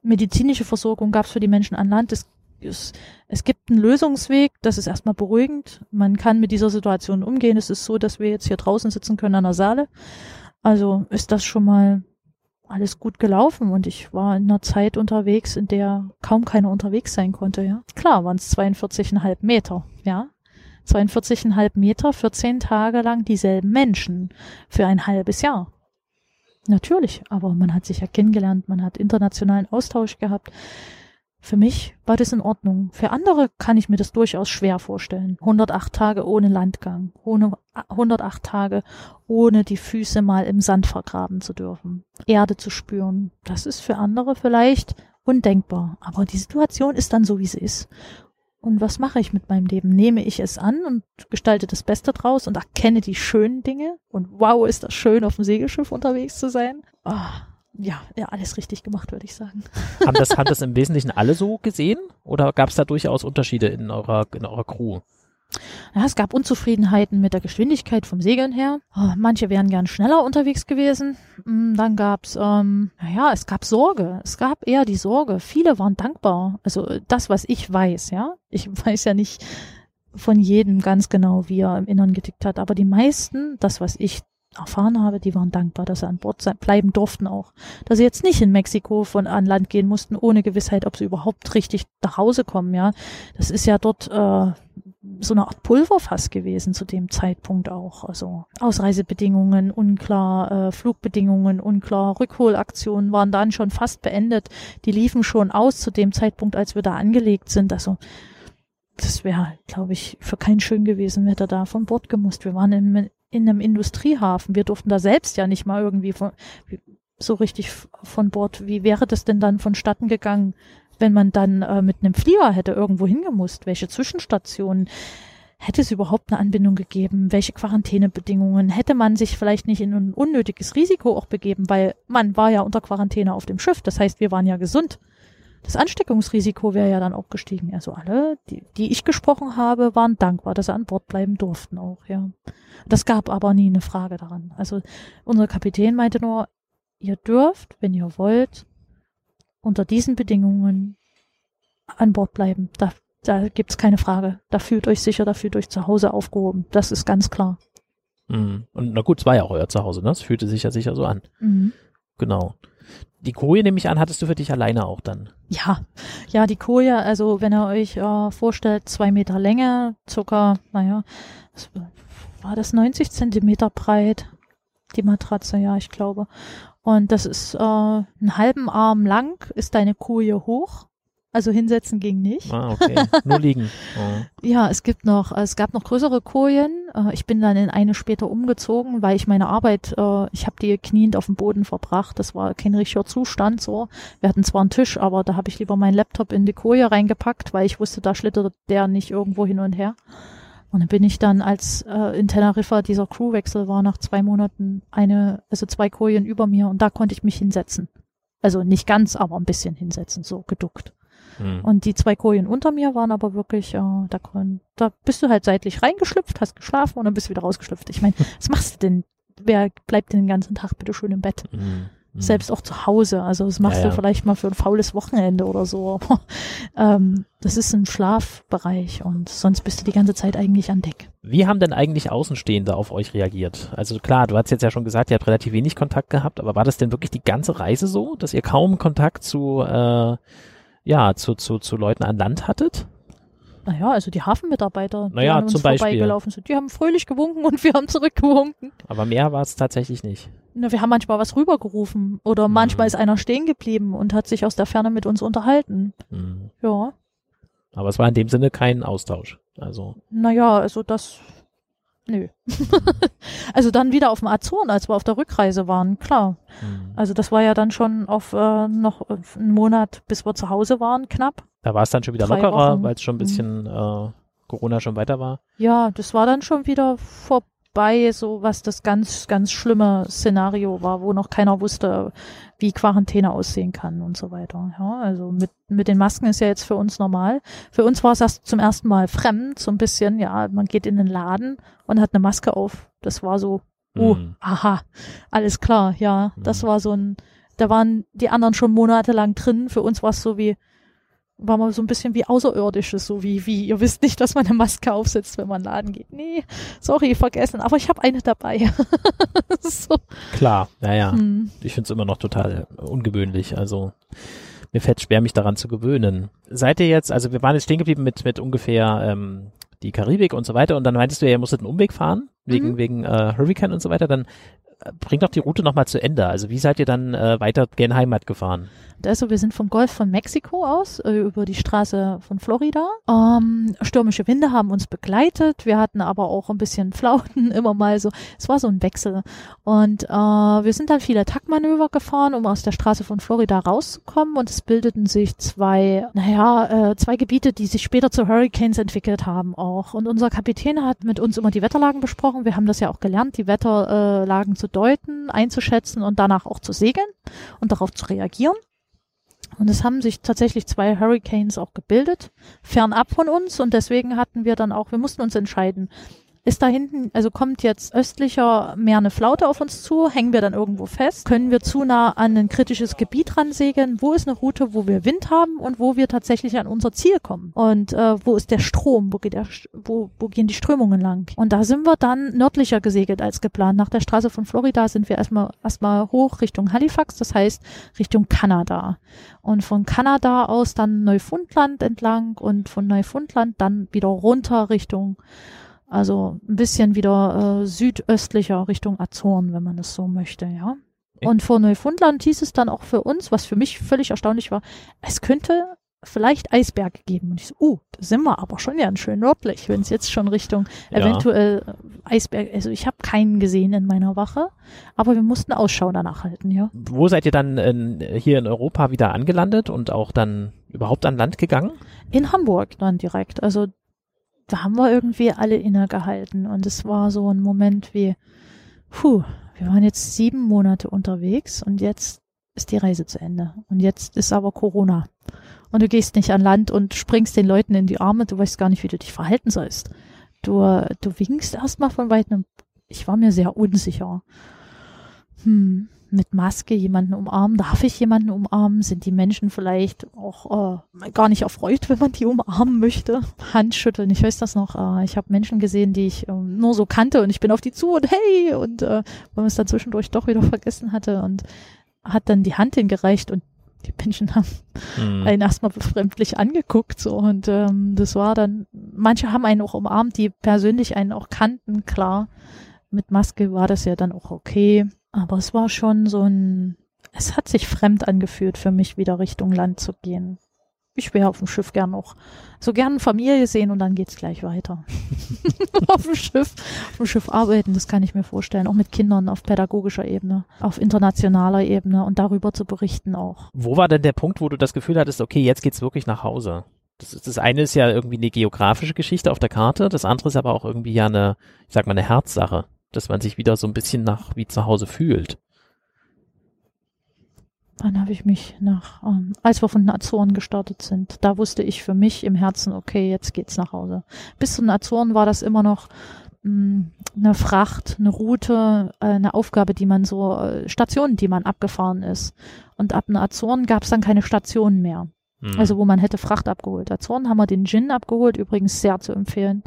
[SPEAKER 3] Medizinische Versorgung gab's für die Menschen an Land. Es, es, es gibt einen Lösungsweg, das ist erstmal beruhigend. Man kann mit dieser Situation umgehen. Es ist so, dass wir jetzt hier draußen sitzen können an der Saale. Also ist das schon mal alles gut gelaufen und ich war in einer Zeit unterwegs, in der kaum keiner unterwegs sein konnte, ja. Klar waren es 42,5 Meter, ja. 42,5 Meter für zehn Tage lang dieselben Menschen für ein halbes Jahr. Natürlich, aber man hat sich ja kennengelernt, man hat internationalen Austausch gehabt. Für mich war das in Ordnung. Für andere kann ich mir das durchaus schwer vorstellen. 108 Tage ohne Landgang, ohne 108 Tage ohne die Füße mal im Sand vergraben zu dürfen, Erde zu spüren. Das ist für andere vielleicht undenkbar. Aber die Situation ist dann so, wie sie ist. Und was mache ich mit meinem Leben? Nehme ich es an und gestalte das Beste draus und erkenne die schönen Dinge? Und wow, ist das schön, auf dem Segelschiff unterwegs zu sein? Ah, ja, ja, alles richtig gemacht, würde ich sagen.
[SPEAKER 4] Haben das, haben das im Wesentlichen alle so gesehen? Oder gab es da durchaus Unterschiede in eurer, in eurer Crew?
[SPEAKER 3] Ja, es gab Unzufriedenheiten mit der Geschwindigkeit vom Segeln her. Oh, manche wären gern schneller unterwegs gewesen. Mm, Dann gab's, ähm, naja, es gab Sorge. Es gab eher die Sorge. Viele waren dankbar. Also das, was ich weiß, ja. Ich weiß ja nicht von jedem ganz genau, wie er im Innern getickt hat. Aber die meisten, das, was ich erfahren habe, die waren dankbar, dass sie an Bord sein, bleiben durften auch. Dass sie jetzt nicht in Mexiko von an Land gehen mussten, ohne Gewissheit, ob sie überhaupt richtig nach Hause kommen, ja. Das ist ja dort äh, so eine Art Pulverfass gewesen zu dem Zeitpunkt auch. Also Ausreisebedingungen unklar, äh, Flugbedingungen unklar, Rückholaktionen waren dann schon fast beendet. Die liefen schon aus zu dem Zeitpunkt, als wir da angelegt sind. Also das wäre, glaube ich, für keinen schön gewesen, hätte er da von Bord gemusst. Wir waren in, in einem Industriehafen. Wir durften da selbst ja nicht mal irgendwie von, so richtig von Bord. Wie wäre das denn dann vonstatten gegangen, wenn man dann äh, mit einem Flieger hätte irgendwo hingemusst? Welche Zwischenstationen? Hätte es überhaupt eine Anbindung gegeben? Welche Quarantänebedingungen? Hätte man sich vielleicht nicht in ein unnötiges Risiko auch begeben, weil man war ja unter Quarantäne auf dem Schiff. Das heißt, wir waren ja gesund. Das Ansteckungsrisiko wäre ja dann auch gestiegen. Also alle, die, die ich gesprochen habe, waren dankbar, dass sie an Bord bleiben durften auch, ja. Das gab aber nie eine Frage daran. Also unser Kapitän meinte nur, ihr dürft, wenn ihr wollt, unter diesen Bedingungen an Bord bleiben. Da, da gibt's keine Frage. Da fühlt euch sicher, da fühlt euch zu Hause aufgehoben. Das ist ganz klar.
[SPEAKER 4] Mhm. Und na gut, es war ja auch euer Zuhause, ne? Das fühlte sich ja sicher so an.
[SPEAKER 3] Mhm.
[SPEAKER 4] Genau. Die Koje, nehme ich an, hattest du für dich alleine auch dann.
[SPEAKER 3] Ja, ja, die Koje, also wenn ihr euch äh, vorstellt, zwei Meter Länge, circa, naja, was war das 90 Zentimeter breit, die Matratze, ja, ich glaube. Und das ist äh, einen halben Arm lang, ist deine Koje hoch. Also hinsetzen ging nicht.
[SPEAKER 4] Ah, okay. Nur liegen. Oh.
[SPEAKER 3] Ja, es gibt noch, es gab noch größere Kojen. Äh, Ich bin dann in eine später umgezogen, weil ich meine Arbeit, äh, ich habe die kniend auf dem Boden verbracht. Das war kein richtiger Zustand so. Wir hatten zwar einen Tisch, aber da habe ich lieber meinen Laptop in die Koje reingepackt, weil ich wusste, da schlittert der nicht irgendwo hin und her. Und dann bin ich dann, als äh, in Teneriffa dieser Crewwechsel war, nach zwei Monaten eine, also zwei Kojen über mir und da konnte ich mich hinsetzen. Also nicht ganz, aber ein bisschen hinsetzen, so geduckt.
[SPEAKER 4] Hm.
[SPEAKER 3] Und die zwei Kojen unter mir waren aber wirklich, äh, da, da bist du halt seitlich reingeschlüpft, hast geschlafen und dann bist du wieder rausgeschlüpft. Ich meine, was machst du denn? Wer bleibt denn den ganzen Tag bitte schön im Bett?
[SPEAKER 4] Hm. Hm.
[SPEAKER 3] Selbst auch zu Hause. Also das machst
[SPEAKER 4] Ja, ja.
[SPEAKER 3] du vielleicht mal für ein faules Wochenende oder so. Aber ähm, das ist ein Schlafbereich und sonst bist du die ganze Zeit eigentlich an Deck.
[SPEAKER 4] Wie haben denn eigentlich Außenstehende auf euch reagiert? Also klar, du hast jetzt ja schon gesagt, ihr habt relativ wenig Kontakt gehabt, aber war das denn wirklich die ganze Reise so, dass ihr kaum Kontakt zu, äh, ja, zu, zu, zu Leuten an Land hattet?
[SPEAKER 3] Naja, also die Hafenmitarbeiter, die
[SPEAKER 4] Naja,
[SPEAKER 3] an uns
[SPEAKER 4] zum Beispiel.
[SPEAKER 3] vorbeigelaufen sind, die haben fröhlich gewunken und wir haben zurückgewunken.
[SPEAKER 4] Aber mehr war es tatsächlich nicht.
[SPEAKER 3] Na, wir haben manchmal was rübergerufen oder
[SPEAKER 4] Mhm.
[SPEAKER 3] manchmal ist einer stehen geblieben und hat sich aus der Ferne mit uns unterhalten.
[SPEAKER 4] Hm.
[SPEAKER 3] Ja,
[SPEAKER 4] Aber es war in dem Sinne kein Austausch. Also,
[SPEAKER 3] naja, also das, nö. also dann wieder auf dem Azoren, als wir auf der Rückreise waren, klar.
[SPEAKER 4] hm.
[SPEAKER 3] Also das war ja dann schon auf äh, noch äh, einen Monat, bis wir zu Hause waren, knapp.
[SPEAKER 4] da war es dann schon wieder
[SPEAKER 3] Drei
[SPEAKER 4] lockerer, weil es schon ein bisschen äh, Corona schon weiter war.
[SPEAKER 3] Ja, das war dann schon wieder vorbei, so was das ganz, ganz schlimme Szenario war, wo noch keiner wusste, wie Quarantäne aussehen kann und so weiter. Ja, also mit, mit den Masken ist ja jetzt für uns normal. Für uns war es erst zum ersten Mal fremd, so ein bisschen, ja, man geht in den Laden und hat eine Maske auf. Das war so, oh,
[SPEAKER 4] Hm.
[SPEAKER 3] aha, alles klar, ja. Das
[SPEAKER 4] Mhm.
[SPEAKER 3] war so ein, da waren die anderen schon monatelang drin. Für uns war es so wie, war mal so ein bisschen wie Außerirdisches, so wie, wie, ihr wisst nicht, dass man eine Maske aufsetzt, wenn man Laden geht. Nee, sorry, vergessen, aber ich habe eine dabei. so.
[SPEAKER 4] Klar, naja.
[SPEAKER 3] hm.
[SPEAKER 4] ich finde es immer noch total ungewöhnlich. Also mir fällt schwer, mich daran zu gewöhnen. Seid ihr jetzt, also wir waren jetzt stehen geblieben mit, mit ungefähr ähm, die Karibik und so weiter und dann meintest du ja, ihr musstet einen Umweg fahren, wegen,
[SPEAKER 3] Mhm.
[SPEAKER 4] wegen äh, Hurricane und so weiter, dann äh, bringt doch die Route nochmal zu Ende. Also wie seid ihr dann äh, weiter gen Heimat gefahren?
[SPEAKER 3] Also wir sind vom Golf von Mexiko aus äh, über die Straße von Florida. Ähm, stürmische Winde haben uns begleitet. Wir hatten aber auch ein bisschen Flauten immer mal so. Es war so ein Wechsel. Und äh, wir sind dann viele Taktmanöver gefahren, um aus der Straße von Florida rauszukommen. Und es bildeten sich zwei, naja, äh, zwei Gebiete, die sich später zu Hurricanes entwickelt haben auch. Und unser Kapitän hat mit uns immer die Wetterlagen besprochen. Wir haben das ja auch gelernt, die Wetterlagen äh, zu deuten, einzuschätzen und danach auch zu segeln und darauf zu reagieren. Und es haben sich tatsächlich zwei Hurricanes auch gebildet, fernab von uns. Und deswegen hatten wir dann auch, wir mussten uns entscheiden, ist da hinten, also kommt jetzt östlicher mehr eine Flaute auf uns zu, hängen wir dann irgendwo fest, können wir zu nah an ein kritisches Gebiet ransegeln, wo ist eine Route, wo wir Wind haben und wo wir tatsächlich an unser Ziel kommen und äh, wo ist der Strom, wo, geht der, wo, wo gehen die Strömungen lang. Und da sind wir dann nördlicher gesegelt als geplant. Nach der Straße von Florida sind wir erstmal erstmal hoch Richtung Halifax, das heißt Richtung Kanada. Und von Kanada aus dann Neufundland entlang und von Neufundland dann wieder runter Richtung also ein bisschen wieder äh, südöstlicher Richtung Azoren, wenn man es so möchte, ja. Und vor Neufundland hieß es dann auch für uns, was für mich völlig erstaunlich war, es könnte vielleicht Eisberge geben. Und ich so, uh, da sind wir aber schon ganz schön nördlich, wenn es jetzt schon Richtung
[SPEAKER 4] Ja.
[SPEAKER 3] eventuell äh, Eisberg, also ich habe keinen gesehen in meiner Wache, aber wir mussten Ausschau danach halten, ja.
[SPEAKER 4] Wo seid ihr dann in, hier in Europa wieder angelandet und auch dann überhaupt an Land gegangen?
[SPEAKER 3] In Hamburg dann direkt. Also da haben wir irgendwie alle innegehalten und es war so ein Moment wie, puh, wir waren jetzt sieben Monate unterwegs und jetzt ist die Reise zu Ende. Und jetzt ist aber Corona. Und du gehst nicht an Land und springst den Leuten in die Arme, du weißt gar nicht, wie du dich verhalten sollst. Du, du winkst erstmal von weitem. Ich war mir sehr unsicher. Hm, mit Maske jemanden umarmen? Darf ich jemanden umarmen? Sind die Menschen vielleicht auch äh, gar nicht erfreut, wenn man die umarmen möchte? Handschütteln, ich weiß das noch. Äh, ich habe Menschen gesehen, die ich äh, nur so kannte und ich bin auf die zu und hey und äh, weil man es dann zwischendurch doch wieder vergessen hatte und hat dann die Hand hingereicht und die Menschen haben
[SPEAKER 4] Hm.
[SPEAKER 3] einen erstmal befremdlich angeguckt so und ähm, das war dann, manche haben einen auch umarmt, die persönlich einen auch kannten, klar. Mit Maske war das ja dann auch okay, aber es war schon so ein, es hat sich fremd angefühlt für mich, wieder Richtung Land zu gehen. ich wäre auf dem Schiff gern noch so gern Familie sehen und dann geht's gleich weiter. auf dem Schiff, auf dem Schiff arbeiten, das kann ich mir vorstellen, auch mit Kindern auf pädagogischer Ebene, auf internationaler Ebene und darüber zu berichten auch.
[SPEAKER 4] Wo war denn der Punkt, wo du das Gefühl hattest, okay, jetzt geht's wirklich nach Hause? Das, ist, das eine ist ja irgendwie eine geografische Geschichte auf der Karte, das andere ist aber auch irgendwie ja eine, ich sag mal, eine Herzsache, dass man sich wieder so ein bisschen nach wie zu Hause fühlt.
[SPEAKER 3] Wann habe ich mich nach, ähm, als wir von den Azoren gestartet sind, da wusste ich für mich im Herzen, okay, jetzt geht's nach Hause. Bis zu den Azoren war das immer noch mh, mm, eine Fracht, eine Route, äh, eine Aufgabe, die man so, äh, Stationen, die man abgefahren ist. Und ab den Azoren gab es dann keine Stationen mehr. Mhm. Also wo man hätte Fracht abgeholt. Azoren haben wir den Gin abgeholt, übrigens sehr zu empfehlen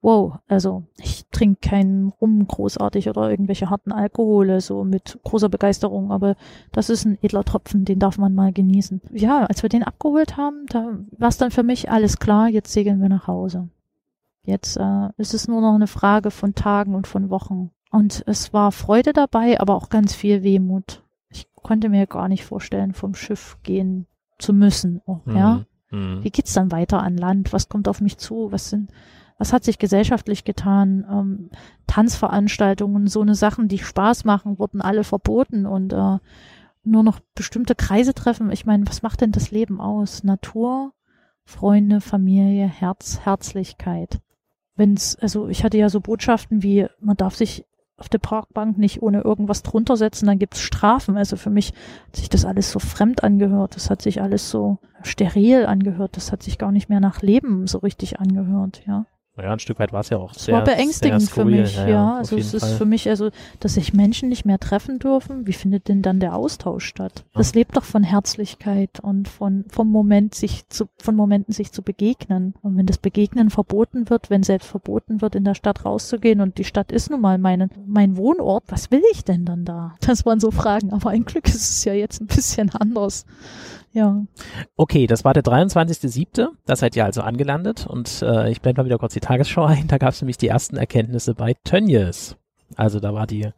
[SPEAKER 3] wow, also ich trinke keinen Rum großartig oder irgendwelche harten Alkohole so mit großer Begeisterung, aber das ist ein edler Tropfen, den darf man mal genießen. Ja, als wir den abgeholt haben, da war es dann für mich alles klar, jetzt segeln wir nach Hause. Jetzt äh, ist es nur noch eine Frage von Tagen und von Wochen. Und es war Freude dabei, aber auch ganz viel Wehmut. Ich konnte mir gar nicht vorstellen, vom Schiff gehen zu müssen. Oh, mhm. Ja. Mhm. Wie geht's dann weiter an Land? Was kommt auf mich zu? Was sind was hat sich gesellschaftlich getan? Ähm, Tanzveranstaltungen, so eine Sachen, die Spaß machen, wurden alle verboten und äh, nur noch bestimmte Kreise treffen. Ich meine, was macht denn das Leben aus? Natur, Freunde, Familie, Herz, Herzlichkeit. Wenn's, also ich hatte ja so Botschaften wie, man darf sich auf der Parkbank nicht ohne irgendwas drunter setzen, dann gibt's Strafen. Also für mich hat sich das alles so fremd angehört. Das hat sich alles so steril angehört. Das hat sich gar nicht mehr nach Leben so richtig angehört, ja.
[SPEAKER 4] Naja, ein Stück weit war es ja auch
[SPEAKER 3] sehr. Es war beängstigend für mich, ja. ja. Also es ist Fall. für mich, also, dass sich Menschen nicht mehr treffen dürfen. Wie findet denn dann der Austausch statt? Das lebt doch von Herzlichkeit und von, vom Moment sich zu, von Momenten sich zu begegnen. Und wenn das Begegnen verboten wird, wenn selbst verboten wird, in der Stadt rauszugehen und die Stadt ist nun mal meine, mein Wohnort, was will ich denn dann da? Das waren so Fragen. Aber ein Glück ist es ja jetzt ein bisschen anders. Ja.
[SPEAKER 4] Okay, das war der 23.07. Da seid ihr also angelandet und äh, ich blende mal wieder kurz die Tagesschau ein. Da gab es nämlich die ersten Erkenntnisse bei Tönnies. Also da war die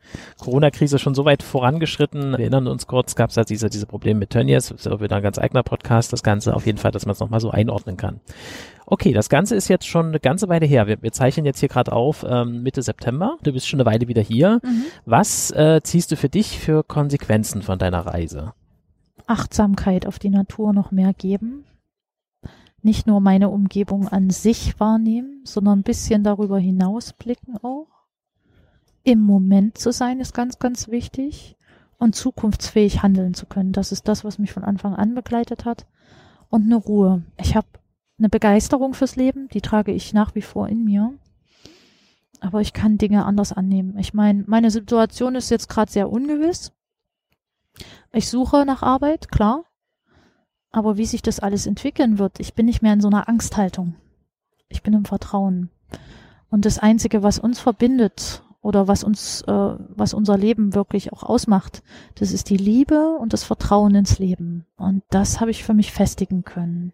[SPEAKER 4] Corona-Krise schon so weit vorangeschritten. Wir erinnern uns kurz, gab es ja diese, diese Probleme mit Tönnies. Ist auch wieder ein ganz eigener Podcast, das Ganze auf jeden Fall, dass man es nochmal so einordnen kann. Okay, das Ganze ist jetzt schon eine ganze Weile her. Wir, wir zeichnen jetzt hier gerade auf ähm, Mitte September. Du bist schon eine Weile wieder hier. Mhm. Was äh, ziehst du für dich für Konsequenzen von deiner Reise?
[SPEAKER 3] Achtsamkeit auf die Natur noch mehr geben. Nicht nur meine Umgebung an sich wahrnehmen, sondern ein bisschen darüber hinaus blicken auch. Im Moment zu sein ist ganz, ganz wichtig und zukunftsfähig handeln zu können. Das ist das, was mich von Anfang an begleitet hat. Und eine Ruhe. Ich habe eine Begeisterung fürs Leben, die trage ich nach wie vor in mir. Aber ich kann Dinge anders annehmen. Ich meine, meine Situation ist jetzt gerade sehr ungewiss. Ich suche nach Arbeit, klar. Aber wie sich das alles entwickeln wird, ich bin nicht mehr in so einer Angsthaltung. Ich bin im Vertrauen. Und das Einzige, was uns verbindet oder was uns, äh, was unser Leben wirklich auch ausmacht, das ist die Liebe und das Vertrauen ins Leben. Und das habe ich für mich festigen können.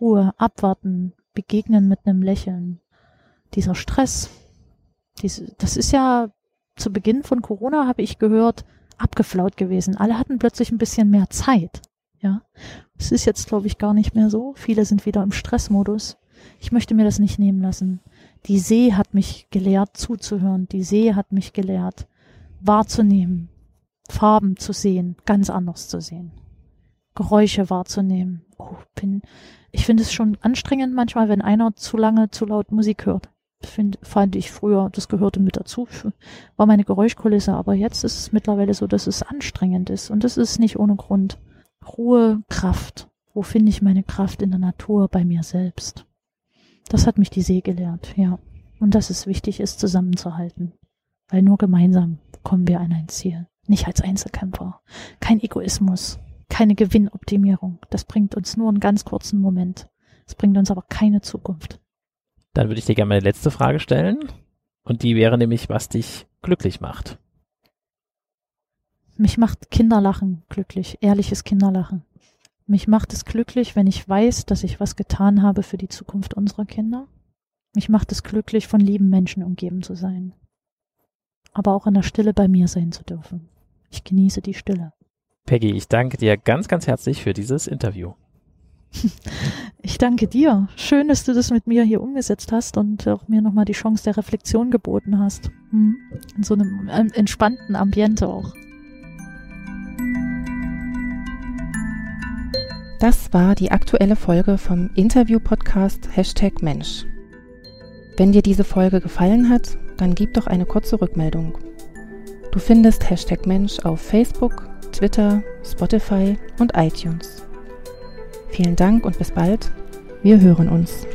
[SPEAKER 3] Ruhe, abwarten, begegnen mit einem Lächeln. Dieser Stress, diese, das ist ja zu Beginn von Corona habe ich gehört, abgeflaut gewesen. Alle hatten plötzlich ein bisschen mehr Zeit. Ja, es ist jetzt, glaube ich, gar nicht mehr so. Viele sind wieder im Stressmodus. Ich möchte mir das nicht nehmen lassen. Die See hat mich gelehrt, zuzuhören. Die See hat mich gelehrt, wahrzunehmen, Farben zu sehen, ganz anders zu sehen, Geräusche wahrzunehmen. Oh, bin, ich finde es schon anstrengend manchmal, wenn einer zu lange zu laut Musik hört find, fand ich früher, das gehörte mit dazu, war meine Geräuschkulisse, aber jetzt ist es mittlerweile so, dass es anstrengend ist und das ist nicht ohne Grund. Ruhe, Kraft. Wo finde ich meine Kraft in der Natur, bei mir selbst? Das hat mich die See gelehrt, ja. Und dass es wichtig ist, zusammenzuhalten. Weil nur gemeinsam kommen wir an ein Ziel. Nicht als Einzelkämpfer. Kein Egoismus. Keine Gewinnoptimierung. Das bringt uns nur einen ganz kurzen Moment. Es bringt uns aber keine Zukunft.
[SPEAKER 4] Dann würde ich dir gerne meine letzte Frage stellen. Und die wäre nämlich, was dich glücklich macht.
[SPEAKER 3] Mich macht Kinderlachen glücklich, ehrliches Kinderlachen. Mich macht es glücklich, wenn ich weiß, dass ich was getan habe für die Zukunft unserer Kinder. Mich macht es glücklich, von lieben Menschen umgeben zu sein. Aber auch in der Stille bei mir sein zu dürfen. Ich genieße die Stille.
[SPEAKER 4] Peggy, ich danke dir ganz, ganz herzlich für dieses Interview.
[SPEAKER 3] Ich danke dir. Schön, dass du das mit mir hier umgesetzt hast und auch mir nochmal die Chance der Reflexion geboten hast. Hm. In so einem ähm, entspannten Ambiente auch.
[SPEAKER 1] Das war die aktuelle Folge vom Interview-Podcast Hashtag Mensch. Wenn dir diese Folge gefallen hat, dann gib doch eine kurze Rückmeldung. Du findest Hashtag Mensch auf Facebook, Twitter, Spotify und iTunes. Vielen Dank und bis bald. Wir hören uns.